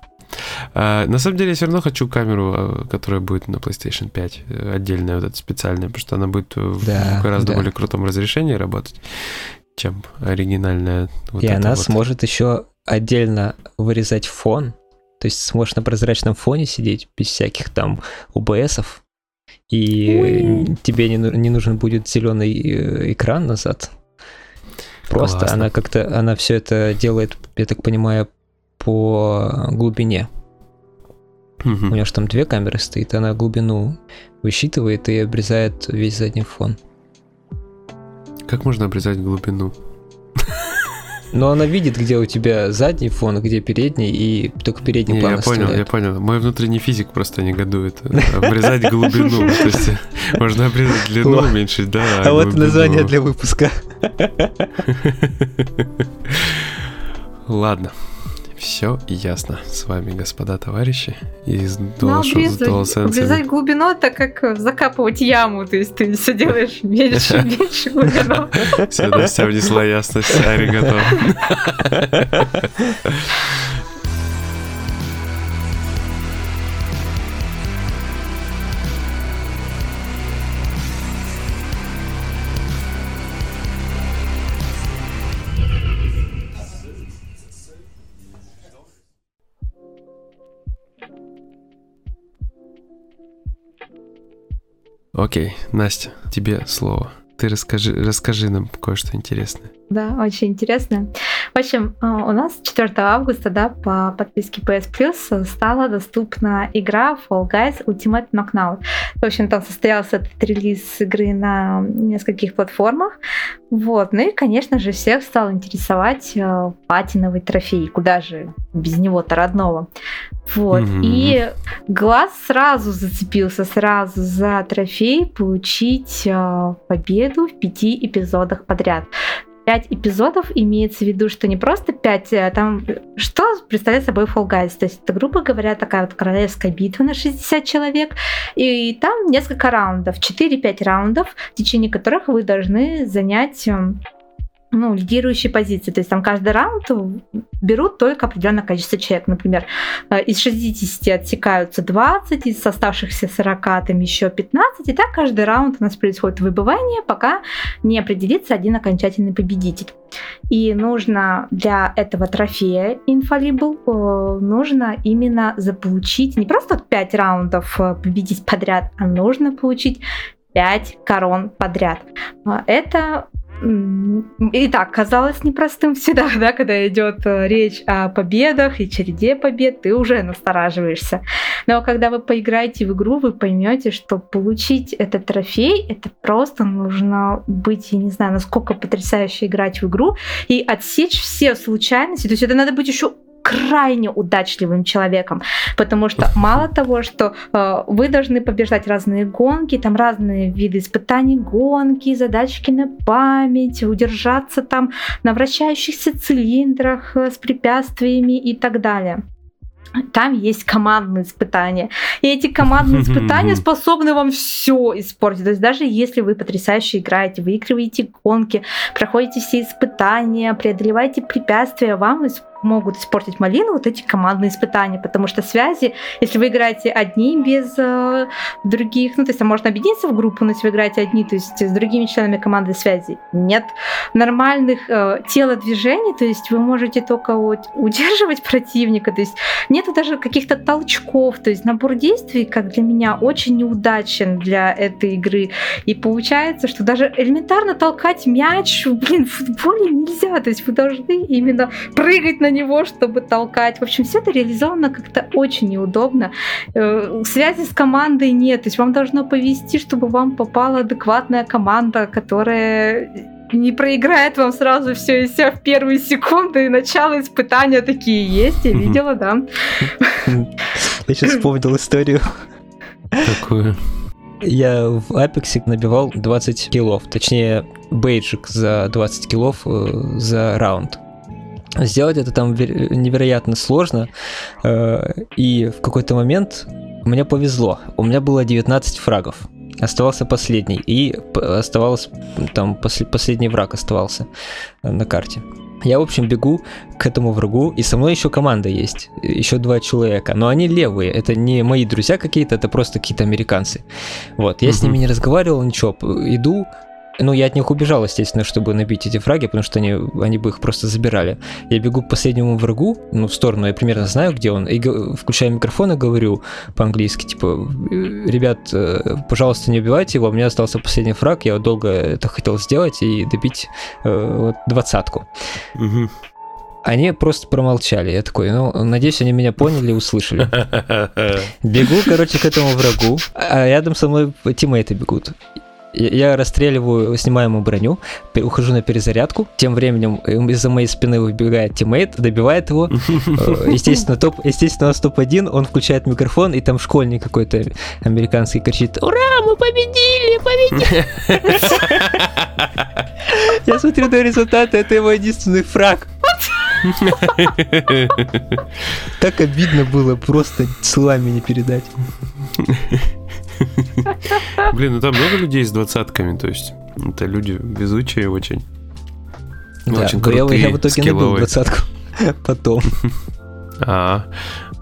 А, на самом деле, я все равно хочу камеру, которая будет на PlayStation 5, отдельная, вот эта специальная, потому что она будет да, в гораздо да. более крутом разрешении работать, чем оригинальная. Вот И она вот. сможет еще отдельно вырезать фон, то есть сможешь на прозрачном фоне сидеть без всяких там УБСов, и Уи. тебе не, не нужен будет зеленый экран назад. Просто Классно. она как-то, она все это делает, я так понимаю, по глубине. Угу. У нее же там две камеры стоит, она глубину высчитывает и обрезает весь задний фон. Как можно обрезать глубину? (laughs) Но она видит, где у тебя задний фон, где передний, и только передний не, план Я понял, оставляет. я понял. Мой внутренний физик просто негодует. Обрезать глубину. (laughs) То есть можно обрезать длину, уменьшить, да. А вот название для выпуска. (laughs) Ладно. Все ясно. С вами, господа товарищи, из ну, обрезать, глубину, так как закапывать яму, то есть ты все делаешь (laughs) меньше, (laughs) меньше глубину. Все, Настя внесла ясность, аригато. (laughs) Окей, Настя, тебе слово. Ты расскажи, расскажи нам кое-что интересное. Да, очень интересно. В общем, а, у нас 4 августа да, по подписке PS Plus стала доступна игра Fall Guys Ultimate Knockout. В общем, там состоялся этот релиз игры на нескольких платформах. Вот. Ну и, конечно же, всех стал интересовать э, патиновый трофей. Куда же без него-то родного? Вот. Mm-hmm. И глаз сразу зацепился, сразу за трофей получить э, победу в пяти эпизодах подряд. 5 эпизодов имеется в виду, что не просто 5, а там что представляет собой Fall Guys. То есть это, грубо говоря, такая вот королевская битва на 60 человек, и там несколько раундов, 4-5 раундов, в течение которых вы должны занять эм, ну, лидирующие позиции. То есть там каждый раунд берут только определенное количество человек. Например, э, из 60 отсекаются 20, из оставшихся 40 там еще 15. И так каждый раунд у нас происходит выбывание, пока не определится один окончательный победитель. И нужно для этого трофея Infallible э, нужно именно заполучить не просто 5 раундов э, победить подряд, а нужно получить 5 корон подряд. Это и так казалось непростым всегда, (laughs) да, когда идет э, речь о победах и череде побед, ты уже настораживаешься. Но когда вы поиграете в игру, вы поймете, что получить этот трофей, это просто нужно быть, я не знаю, насколько потрясающе играть в игру и отсечь все случайности. То есть это надо быть еще крайне удачливым человеком, потому что мало того, что э, вы должны побеждать разные гонки, там разные виды испытаний гонки, задачки на память, удержаться там на вращающихся цилиндрах э, с препятствиями и так далее там есть командные испытания. И эти командные (laughs) испытания способны вам все испортить. То есть даже если вы потрясающе играете, выигрываете гонки, проходите все испытания, преодолеваете препятствия, вам могут испортить малину вот эти командные испытания, потому что связи, если вы играете одни без э, других, ну то есть там можно объединиться в группу, но если вы играете одни, то есть с другими членами команды связи нет нормальных э, телодвижений, то есть вы можете только вот (laughs) удерживать противника, то есть нету даже каких-то толчков, то есть набор действий, как для меня, очень неудачен для этой игры, и получается, что даже элементарно толкать мяч, блин, в футболе нельзя, то есть вы должны именно прыгать на него, чтобы толкать. В общем, все это реализовано как-то очень неудобно. Э, связи с командой нет. То есть вам должно повести, чтобы вам попала адекватная команда, которая не проиграет вам сразу все и вся в первые секунды, и начало испытания такие есть, я видела, да. Я сейчас вспомнил историю. Какую? Я в Апексе набивал 20 килов, точнее бейджик за 20 килов э, за раунд. Сделать это там невероятно сложно, э, и в какой-то момент мне повезло. У меня было 19 фрагов. Оставался последний, и оставался там после, последний враг оставался э, на карте. Я, в общем, бегу к этому врагу, и со мной еще команда есть, еще два человека, но они левые, это не мои друзья какие-то, это просто какие-то американцы. Вот, я uh-huh. с ними не разговаривал, ничего, иду, ну, я от них убежал, естественно, чтобы набить эти фраги, потому что они, они бы их просто забирали. Я бегу к последнему врагу, ну, в сторону, я примерно знаю, где он, и включаю микрофон и говорю по-английски, типа, ребят, э, пожалуйста, не убивайте его, у меня остался последний фраг, я долго это хотел сделать и добить э, вот, двадцатку. Угу. Они просто промолчали. Я такой, ну, надеюсь, они меня поняли и услышали. (laughs) Бегу, короче, к этому врагу, а рядом со мной тиммейты бегут. Я расстреливаю снимаемую броню, ухожу на перезарядку. Тем временем из-за моей спины выбегает тиммейт, добивает его. (laughs) Э, естественно, топ, естественно, у нас топ-1, он включает микрофон, и там школьник какой-то американский кричит «Ура, мы победили, победили!» (laughs) Я смотрю на результаты, это его единственный фраг. (laughs) Так обидно было, просто словами не передать. (laughs) Блин, ну там много людей с двадцатками, то есть это люди везучие очень. Да, Очень крутые, я в итоге набил двадцатку (laughs) потом. А,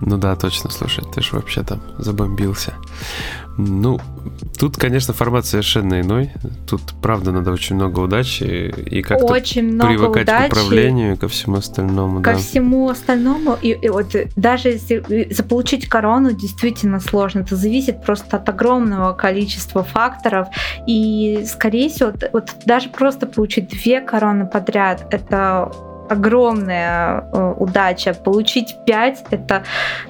ну да, точно, слушай, ты же вообще там забомбился. Ну, тут, конечно, формат совершенно иной. Тут, правда, надо очень много удачи и как-то Очень много привыкать удачи. к управлению и ко всему остальному, ко да. всему остальному. И, и вот даже если э, заполучить корону действительно сложно, это зависит просто от огромного количества факторов. И, скорее всего, вот даже просто получить две короны подряд, это огромная э, удача. Получить пять это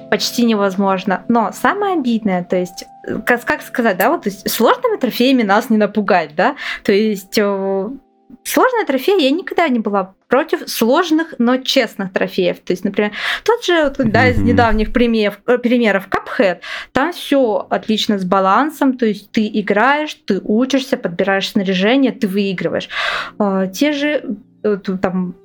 почти невозможно. Но самое обидное, то есть, э, как, как сказать, да, вот то есть сложными трофеями нас не напугать, да, то есть э, Сложная трофея, я никогда не была против сложных, но честных трофеев. То есть, например, тот же, да, из недавних примеров, э, примеров Cuphead, там все отлично с балансом, то есть ты играешь, ты учишься, подбираешь снаряжение, ты выигрываешь. А, Те же там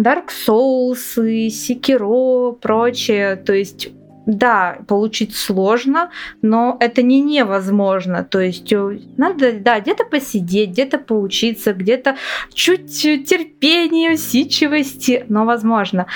Dark Souls, и Sekiro, прочее, то есть да, получить сложно, но это не невозможно. То есть э, надо, да, где-то посидеть, где-то поучиться, где-то чуть терпения, усидчивости, но возможно.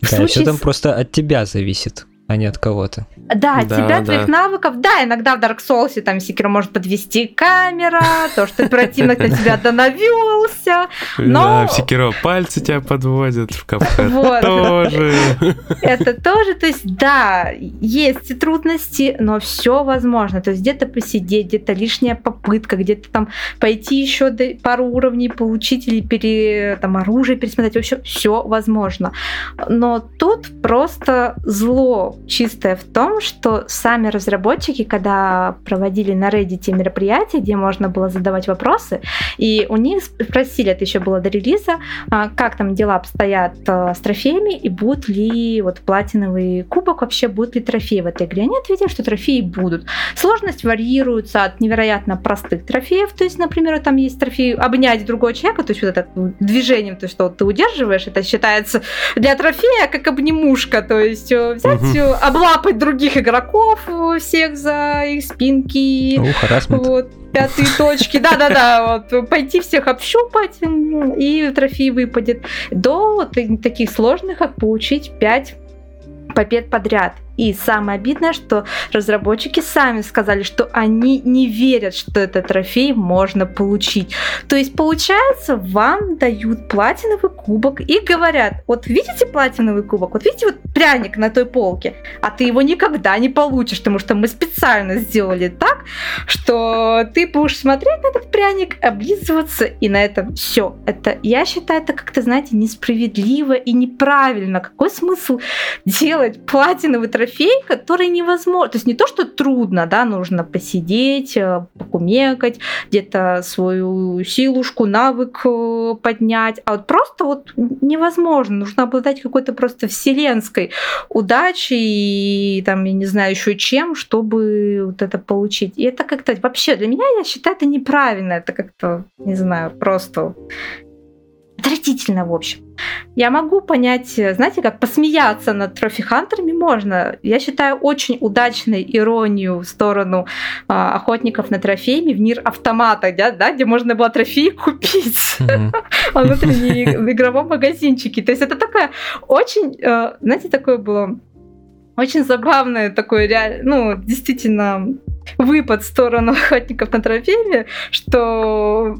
В Да, случае все там просто от тебя зависит, а не от кого-то. Да, Да, тебя, да. твоих навыков, да, иногда в Dark Souls там Секiro может подвести камера, то, что противник на тебя донавелся. Но- Да, в Секиро пальцы тебя подводят, в Cuphead Вот. тоже. Это тоже, то есть, да, есть и трудности, но все возможно. То есть где-то посидеть, где-то лишняя попытка, где-то там пойти еще пару уровней получить или пере, там, оружие пересмотреть. В общем, все возможно. Но тут просто зло чистое в том, что сами разработчики, когда проводили на Reddit мероприятия, где можно было задавать вопросы, и у них спросили, это еще было до релиза, а, как там дела обстоят а, с трофеями и будут ли вот платиновый кубок вообще будут ли трофеи в этой игре. Они ответили, что трофеи будут. Сложность варьируется от невероятно простых трофеев, то есть, например, там есть трофей обнять другого человека, то есть вот это движением, то что ты удерживаешь, это считается для трофея как обнимушка, то есть э, взять, Мгм. Облапать других игроков э, всех за их спинки, Ну, харасмент. вот, пятые точки, да-да-да, вот, пойти всех общупать, и трофей выпадет. До вот таких сложных, как получить 5 побед подряд. И самое обидное, что разработчики сами сказали, что они не верят, что этот трофей можно получить. То есть, получается, вам дают платиновый кубок и говорят, вот видите платиновый кубок, вот видите вот пряник на той полке, а ты его никогда не получишь, потому что мы специально сделали так, что ты будешь смотреть на этот пряник, облизываться, и на этом все. Это, я считаю, это как-то, знаете, несправедливо и неправильно. Какой смысл делать платиновый трофей, который невозможно. То есть не то, что трудно, да, нужно посидеть, э, покумекать, где-то свою силушку, навык э, поднять, а вот просто вот невозможно. Нужно обладать какой-то просто вселенской удачей и там, я не знаю, еще чем, чтобы вот это получить. И это как-то вообще для меня, я считаю, это неправильно. Это как-то, не знаю, просто отвратительно, в общем. Я могу понять, знаете, как посмеяться над трофи-хантерами можно. Я считаю очень удачной иронию в сторону а, охотников на трофеями в мир автомата, да, да, где можно было трофеи (laughs) купить Мгм. (laughs) а внутренней в игровом магазинчике. То есть это такая очень, э, знаете, такое было очень забавное такое, реаль- ну, действительно, выпад в сторону (laughs) охотников на трофеями, что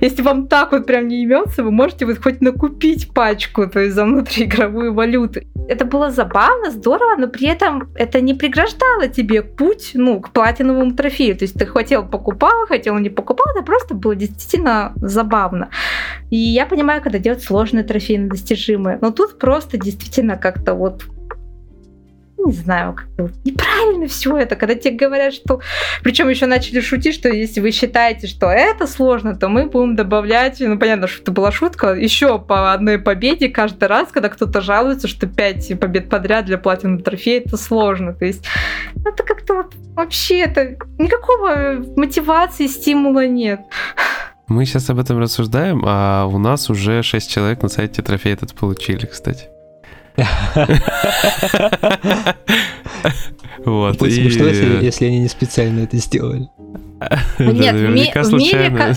если вам так вот прям не имется, вы можете вот хоть накупить пачку, то есть за внутриигровую валюту. Это было забавно, здорово, но при этом это не преграждало тебе путь, ну, к платиновому трофею. То есть ты хотел покупал, хотел не покупал, это просто было действительно забавно. И я понимаю, когда делать сложные трофеи достижимые, но тут просто действительно как-то вот не знаю, вот неправильно все это, когда тебе говорят, что... Причем еще начали шутить, что если вы считаете, что это сложно, то мы будем добавлять, ну понятно, что это была шутка, еще по одной победе каждый раз, когда кто-то жалуется, что 5 побед подряд для платинового трофея это сложно. То есть это как-то вот вообще это никакого мотивации, стимула нет. Мы сейчас об этом рассуждаем, а у нас уже 6 человек на сайте трофей этот получили, кстати. Вот. Будет смешно, если они не специально это сделали. Нет, в мире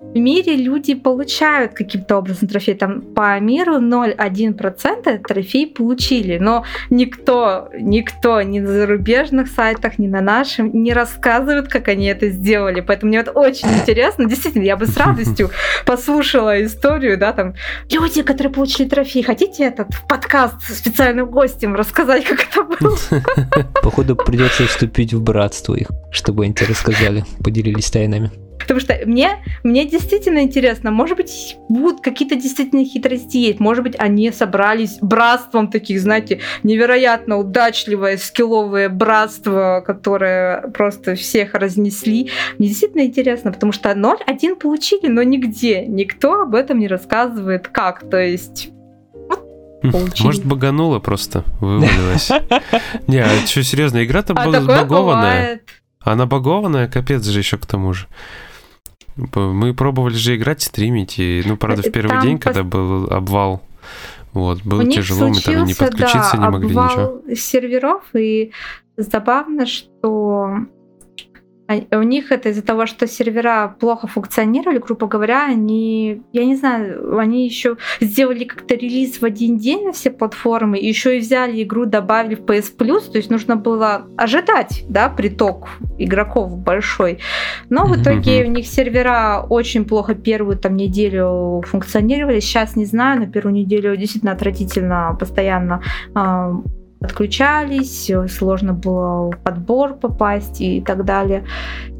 в мире люди получают каким-то образом трофей. Там по миру 0,1% трофей получили. Но никто, никто ни на зарубежных сайтах, ни на нашем не рассказывает, как они это сделали. Поэтому мне вот очень интересно. Действительно, я бы с радостью (laughs) послушала историю, да, там, люди, которые получили трофей, хотите этот подкаст с специальным гостем рассказать, как это было? (laughs) Походу, придется вступить в братство их, чтобы они тебе рассказали, поделились тайнами. Потому что мне, мне действительно интересно, может быть, будут какие-то действительно хитрости есть, может быть, они собрались братством таких, знаете, невероятно удачливое, скилловое братство, которое просто всех разнесли. Мне действительно интересно, потому что 0-1 получили, но нигде, никто об этом не рассказывает, как, то есть Получили. Может, баганула просто, вывалилась. Не, а что, серьезно, игра-то а была багованная. Она багованная, капец же еще к тому же. Мы пробовали же играть, стримить, и, ну, правда, в первый там день, когда был обвал, вот, было У тяжело, мы там не подключиться да, не могли, ничего. серверов, и забавно, что у них это из-за того, что сервера плохо функционировали, грубо говоря, они, я не знаю, они еще сделали как-то релиз в один день на все платформы, еще и взяли игру, добавили в PS Plus, то есть нужно было ожидать, да, приток игроков большой. Но в итоге у них сервера очень плохо первую там неделю функционировали, сейчас не знаю, на первую неделю действительно отвратительно постоянно а, отключались, сложно было в подбор попасть и так далее.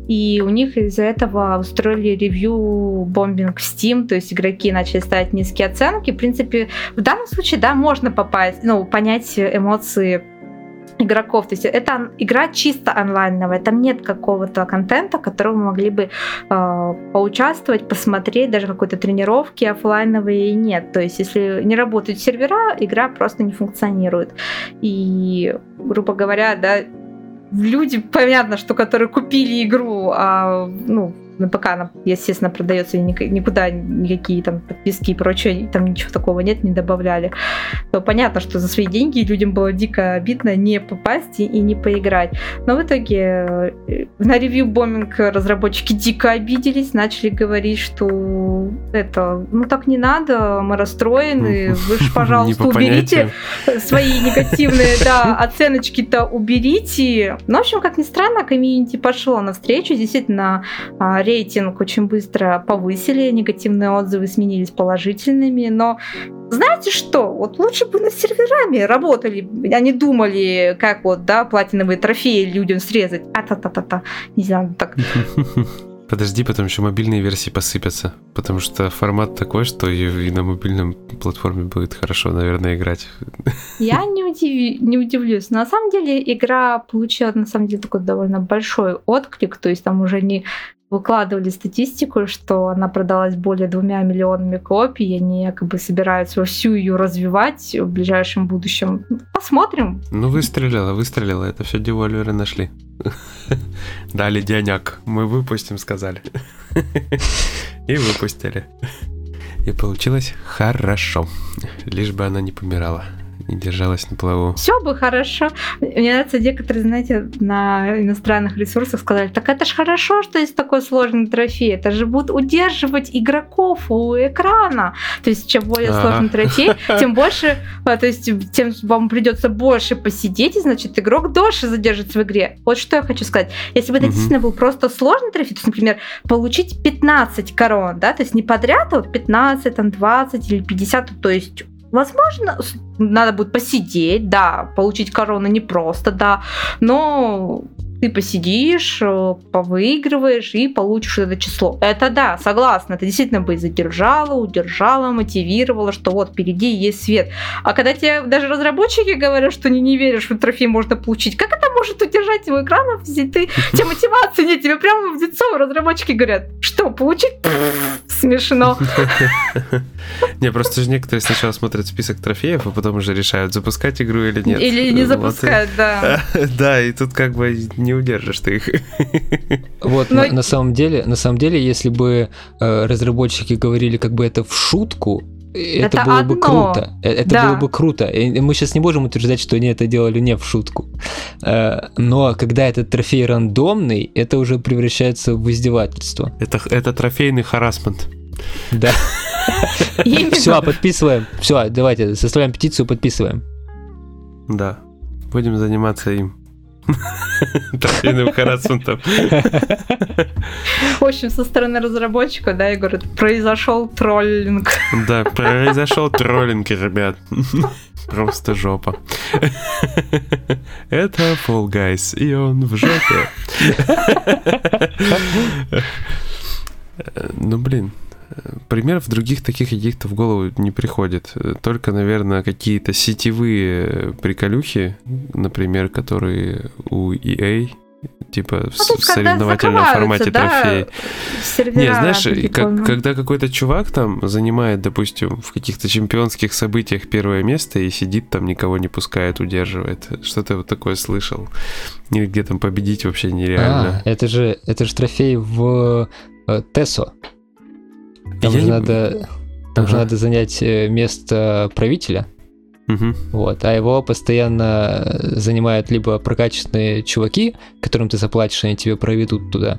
И у них из-за этого устроили ревью бомбинг в Steam, то есть игроки начали ставить низкие оценки. В принципе, в данном случае, да, можно попасть, ну, понять эмоции игроков. То есть это игра чисто онлайновая, там нет какого-то контента, которого мы могли бы э, поучаствовать, посмотреть, даже какой-то тренировки офлайновые нет. То есть если не работают сервера, игра просто не функционирует. И, грубо говоря, да, люди, понятно, что которые купили игру, а, ну, на ПК, она, естественно, продается, никуда никакие там подписки и прочее, там ничего такого нет, не добавляли, то понятно, что за свои деньги людям было дико обидно не попасть и, и не поиграть. Но в итоге э, на ревью боминг разработчики дико обиделись, начали говорить, что это, ну так не надо, мы расстроены, вы же, (laughs) пожалуйста, уберите свои негативные, да, оценочки-то уберите. Ну, в общем, как ни странно, комьюнити пошло навстречу, действительно, а, рейтинг очень быстро повысили, негативные отзывы сменились положительными, но знаете что, вот лучше бы над серверами работали, они думали, как вот, да, платиновые трофеи людям срезать, а-та-та-та-та, не знаю, так. (laughs) Подожди, потом еще мобильные версии посыпятся, потому что формат такой, что и, и на мобильном платформе будет хорошо, наверное, играть. (laughs) Я не, удиви, не удивлюсь. На самом деле игра получила на самом деле такой довольно большой отклик, то есть там уже не выкладывали статистику, что она продалась более двумя миллионами копий, и они якобы собираются всю ее развивать в ближайшем будущем. Посмотрим. Ну, выстрелила, выстрелила. Это все девольверы нашли. (laughs) Дали денег. Мы выпустим, сказали. (laughs) И выпустили. И получилось хорошо. Лишь бы она не помирала и держалась на плаву. Все бы хорошо. Мне нравится некоторые, знаете, на иностранных ресурсах сказали, так это ж хорошо, что есть такой сложный трофей, это же будут удерживать игроков у экрана. То есть чем более ага. сложный трофей, (laughs) тем больше, а, то есть тем вам придется больше посидеть, и значит игрок дольше задержится в игре. Вот что я хочу сказать. Если бы это угу. действительно был просто сложный трофей, то есть, например, получить 15 корон, да, то есть не подряд, а вот 15, там 20 или 50, то есть Возможно, надо будет посидеть, да, получить корону непросто, да, но ты посидишь, э, повыигрываешь и получишь это число. Это да, согласна, это действительно бы задержало, удержало, мотивировало, что вот впереди есть свет. А когда тебе даже разработчики говорят, что не, не веришь, что трофей можно получить, как это может удержать его экранов, если ты, тебе мотивации нет, тебе прямо в лицо разработчики говорят, что, получить (laughs) смешно. Не, просто же некоторые сначала смотрят список трофеев, а потом уже решают, запускать игру или нет. Или не запускать, да. (laughs) Да, и тут как бы не удержишь ты их. (laughs) Вот, на самом деле, на самом деле, если бы э, разработчики говорили как бы это в шутку, это, это было одно. бы круто. Э, это да. было бы круто. И мы сейчас не можем утверждать, что они это делали не в шутку. Э, но когда этот трофей рандомный, это уже превращается в издевательство. Это, это трофейный харасмент. Да. (laughs) Все, подписываем. Все, давайте, составляем петицию, подписываем. Да. Будем заниматься им. Трофейным харасментом. В общем, со стороны разработчика, да, Егор, произошел троллинг. Да, произошел троллинг, ребят. Просто жопа. Это Fall Guys, и он в жопе. Ну, блин, примеров других таких каких-то в голову не приходит. Только, наверное, какие-то сетевые приколюхи, например, которые у EA типа ну, в соревновательном формате да, трофей. Не, знаешь, как, когда какой-то чувак там занимает, допустим, в каких-то чемпионских событиях первое место и сидит там, никого не пускает, удерживает. Что-то вот такое слышал. Или где там победить вообще нереально. А, это же, это же трофей в э, Тесо. Там Я же не... надо, там ага. же надо занять э, место правителя. Угу. Вот, а его постоянно занимают либо прокачанные чуваки, которым ты заплатишь, они тебе проведут туда,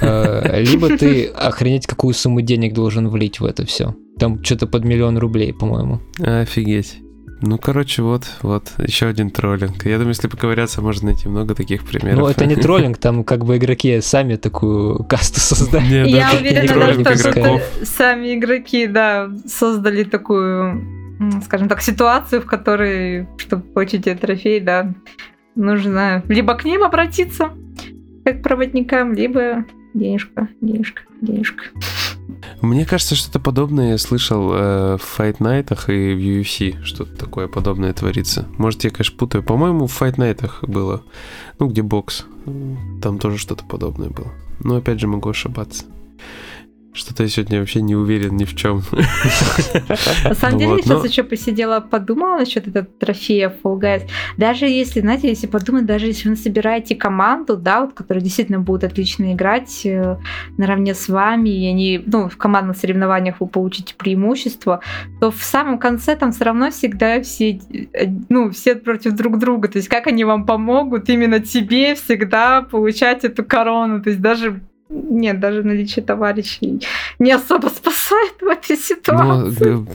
э, (laughs) либо ты охренеть какую сумму денег должен влить в это все. Там что-то под миллион рублей, по-моему. Офигеть. Ну, короче, вот, вот, еще один троллинг. Я думаю, если поковыряться, можно найти много таких примеров. Ну, это не (laughs) троллинг, там как бы игроки сами такую касту создали. Не, Я уверена, что сами игроки, да, создали такую, скажем так, ситуацию, в которой, чтобы получить этот трофей, да, нужно либо к ним обратиться, как к проводникам, либо денежка, денежка, денежка. Мне кажется, что-то подобное я слышал э, в Fight Night и в UFC. Что-то такое подобное творится. Может, я, конечно, путаю. По-моему, в Fight Night было. Ну, где бокс. Там тоже что-то подобное было. Но опять же, могу ошибаться. Что-то я сегодня вообще не уверен ни в чем. На самом деле, сейчас еще посидела, подумала насчет этого трофея Fall Guys. Даже если, знаете, если подумать, даже если вы собираете команду, да, вот, которая действительно будет отлично играть э, наравне с вами, и они, ну, в командных соревнованиях вы получите преимущество, то в самом конце там все равно всегда все, э, ну, все против друг друга. То есть как они вам помогут именно тебе всегда получать эту корону. То есть даже нет, даже наличие товарищей не особо спасает в этой ситуации. Ну,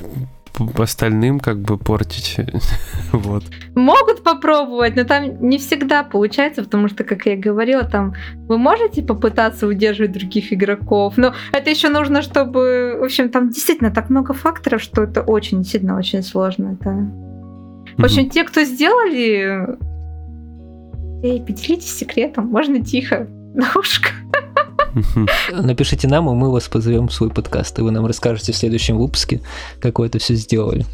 остальным как бы портить. (laughs) вот. Могут попробовать, но там не всегда получается, потому что, как я говорила, там вы можете попытаться удерживать других игроков, но это еще нужно, чтобы, в общем, там действительно так много факторов, что это очень, действительно очень сложно. Это... В общем, те, кто сделали, эй, поделитесь секретом, можно тихо, на ушко. Напишите нам, и мы вас позовем в свой подкаст, и вы нам расскажете в следующем выпуске, как вы это все сделали.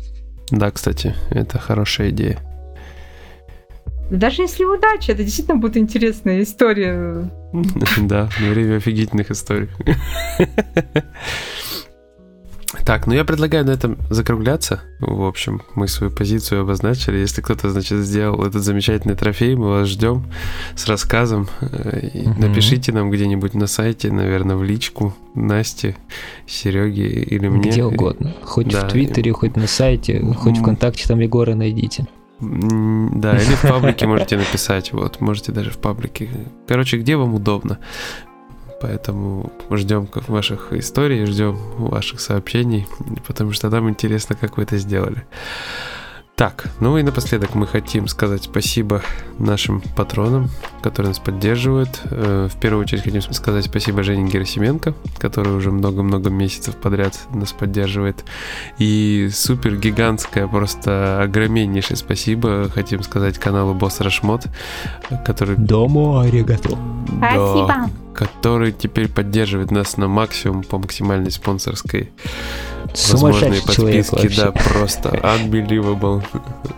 Да, кстати, это хорошая идея. Даже если удача, это действительно будет интересная история. (laughs) Да, время офигительных историй. (laughs) Так, ну я предлагаю на этом закругляться. В общем, мы свою позицию обозначили. Если кто-то, значит, сделал этот замечательный трофей, мы вас ждем с рассказом. Угу. Напишите нам где-нибудь на сайте, наверное, в личку Насте, Сереге или мне. Где угодно. Хоть да. в Твиттере, хоть на сайте, хоть ВКонтакте, там Егора найдите. Да, или в паблике можете написать, вот, можете даже в паблике. Короче, где вам удобно. Поэтому ждем ваших историй, ждем ваших сообщений, потому что нам интересно, как вы это сделали. Так, ну и напоследок мы хотим сказать спасибо нашим патронам, которые нас поддерживают. Э, в первую очередь хотим сказать спасибо Жене Герасименко, который уже много-много месяцев подряд нас поддерживает. И супер гигантское, просто огромнейшее спасибо хотим сказать каналу Босс Рашмот, который... Дому аригато. Спасибо который теперь поддерживает нас на максимум по максимальной спонсорской возможные подписки, да, просто unbelievable.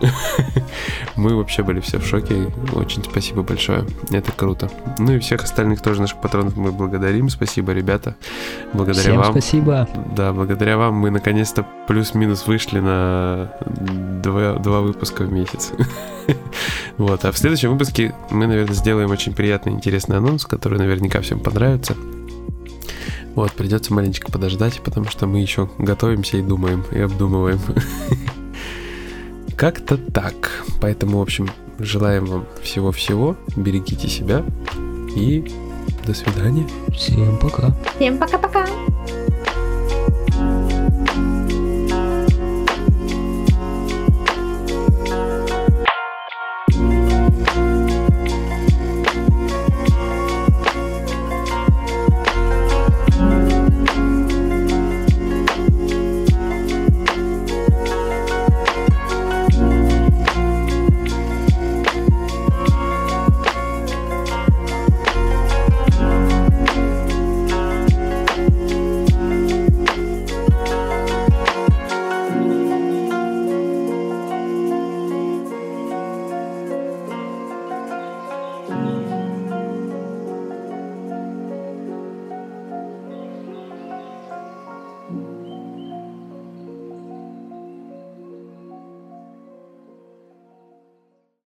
(laughs) Мы вообще были все в шоке. Очень спасибо большое. Это круто. Ну и всех остальных тоже наших патронов мы благодарим. Спасибо, ребята. Благодаря Всем вам. спасибо. Да, благодаря вам мы наконец-то плюс-минус вышли на два, два выпуска в месяц. (laughs) (laughs) Вот, а в следующем выпуске мы, наверное, сделаем очень приятный, интересный анонс, который наверняка всем понравится. Вот, придется маленечко подождать, потому что мы еще готовимся и думаем, и обдумываем. (laughs) Как-то так. Поэтому, в общем, желаем вам всего-всего. Берегите себя. И до свидания. Всем пока. Всем пока-пока.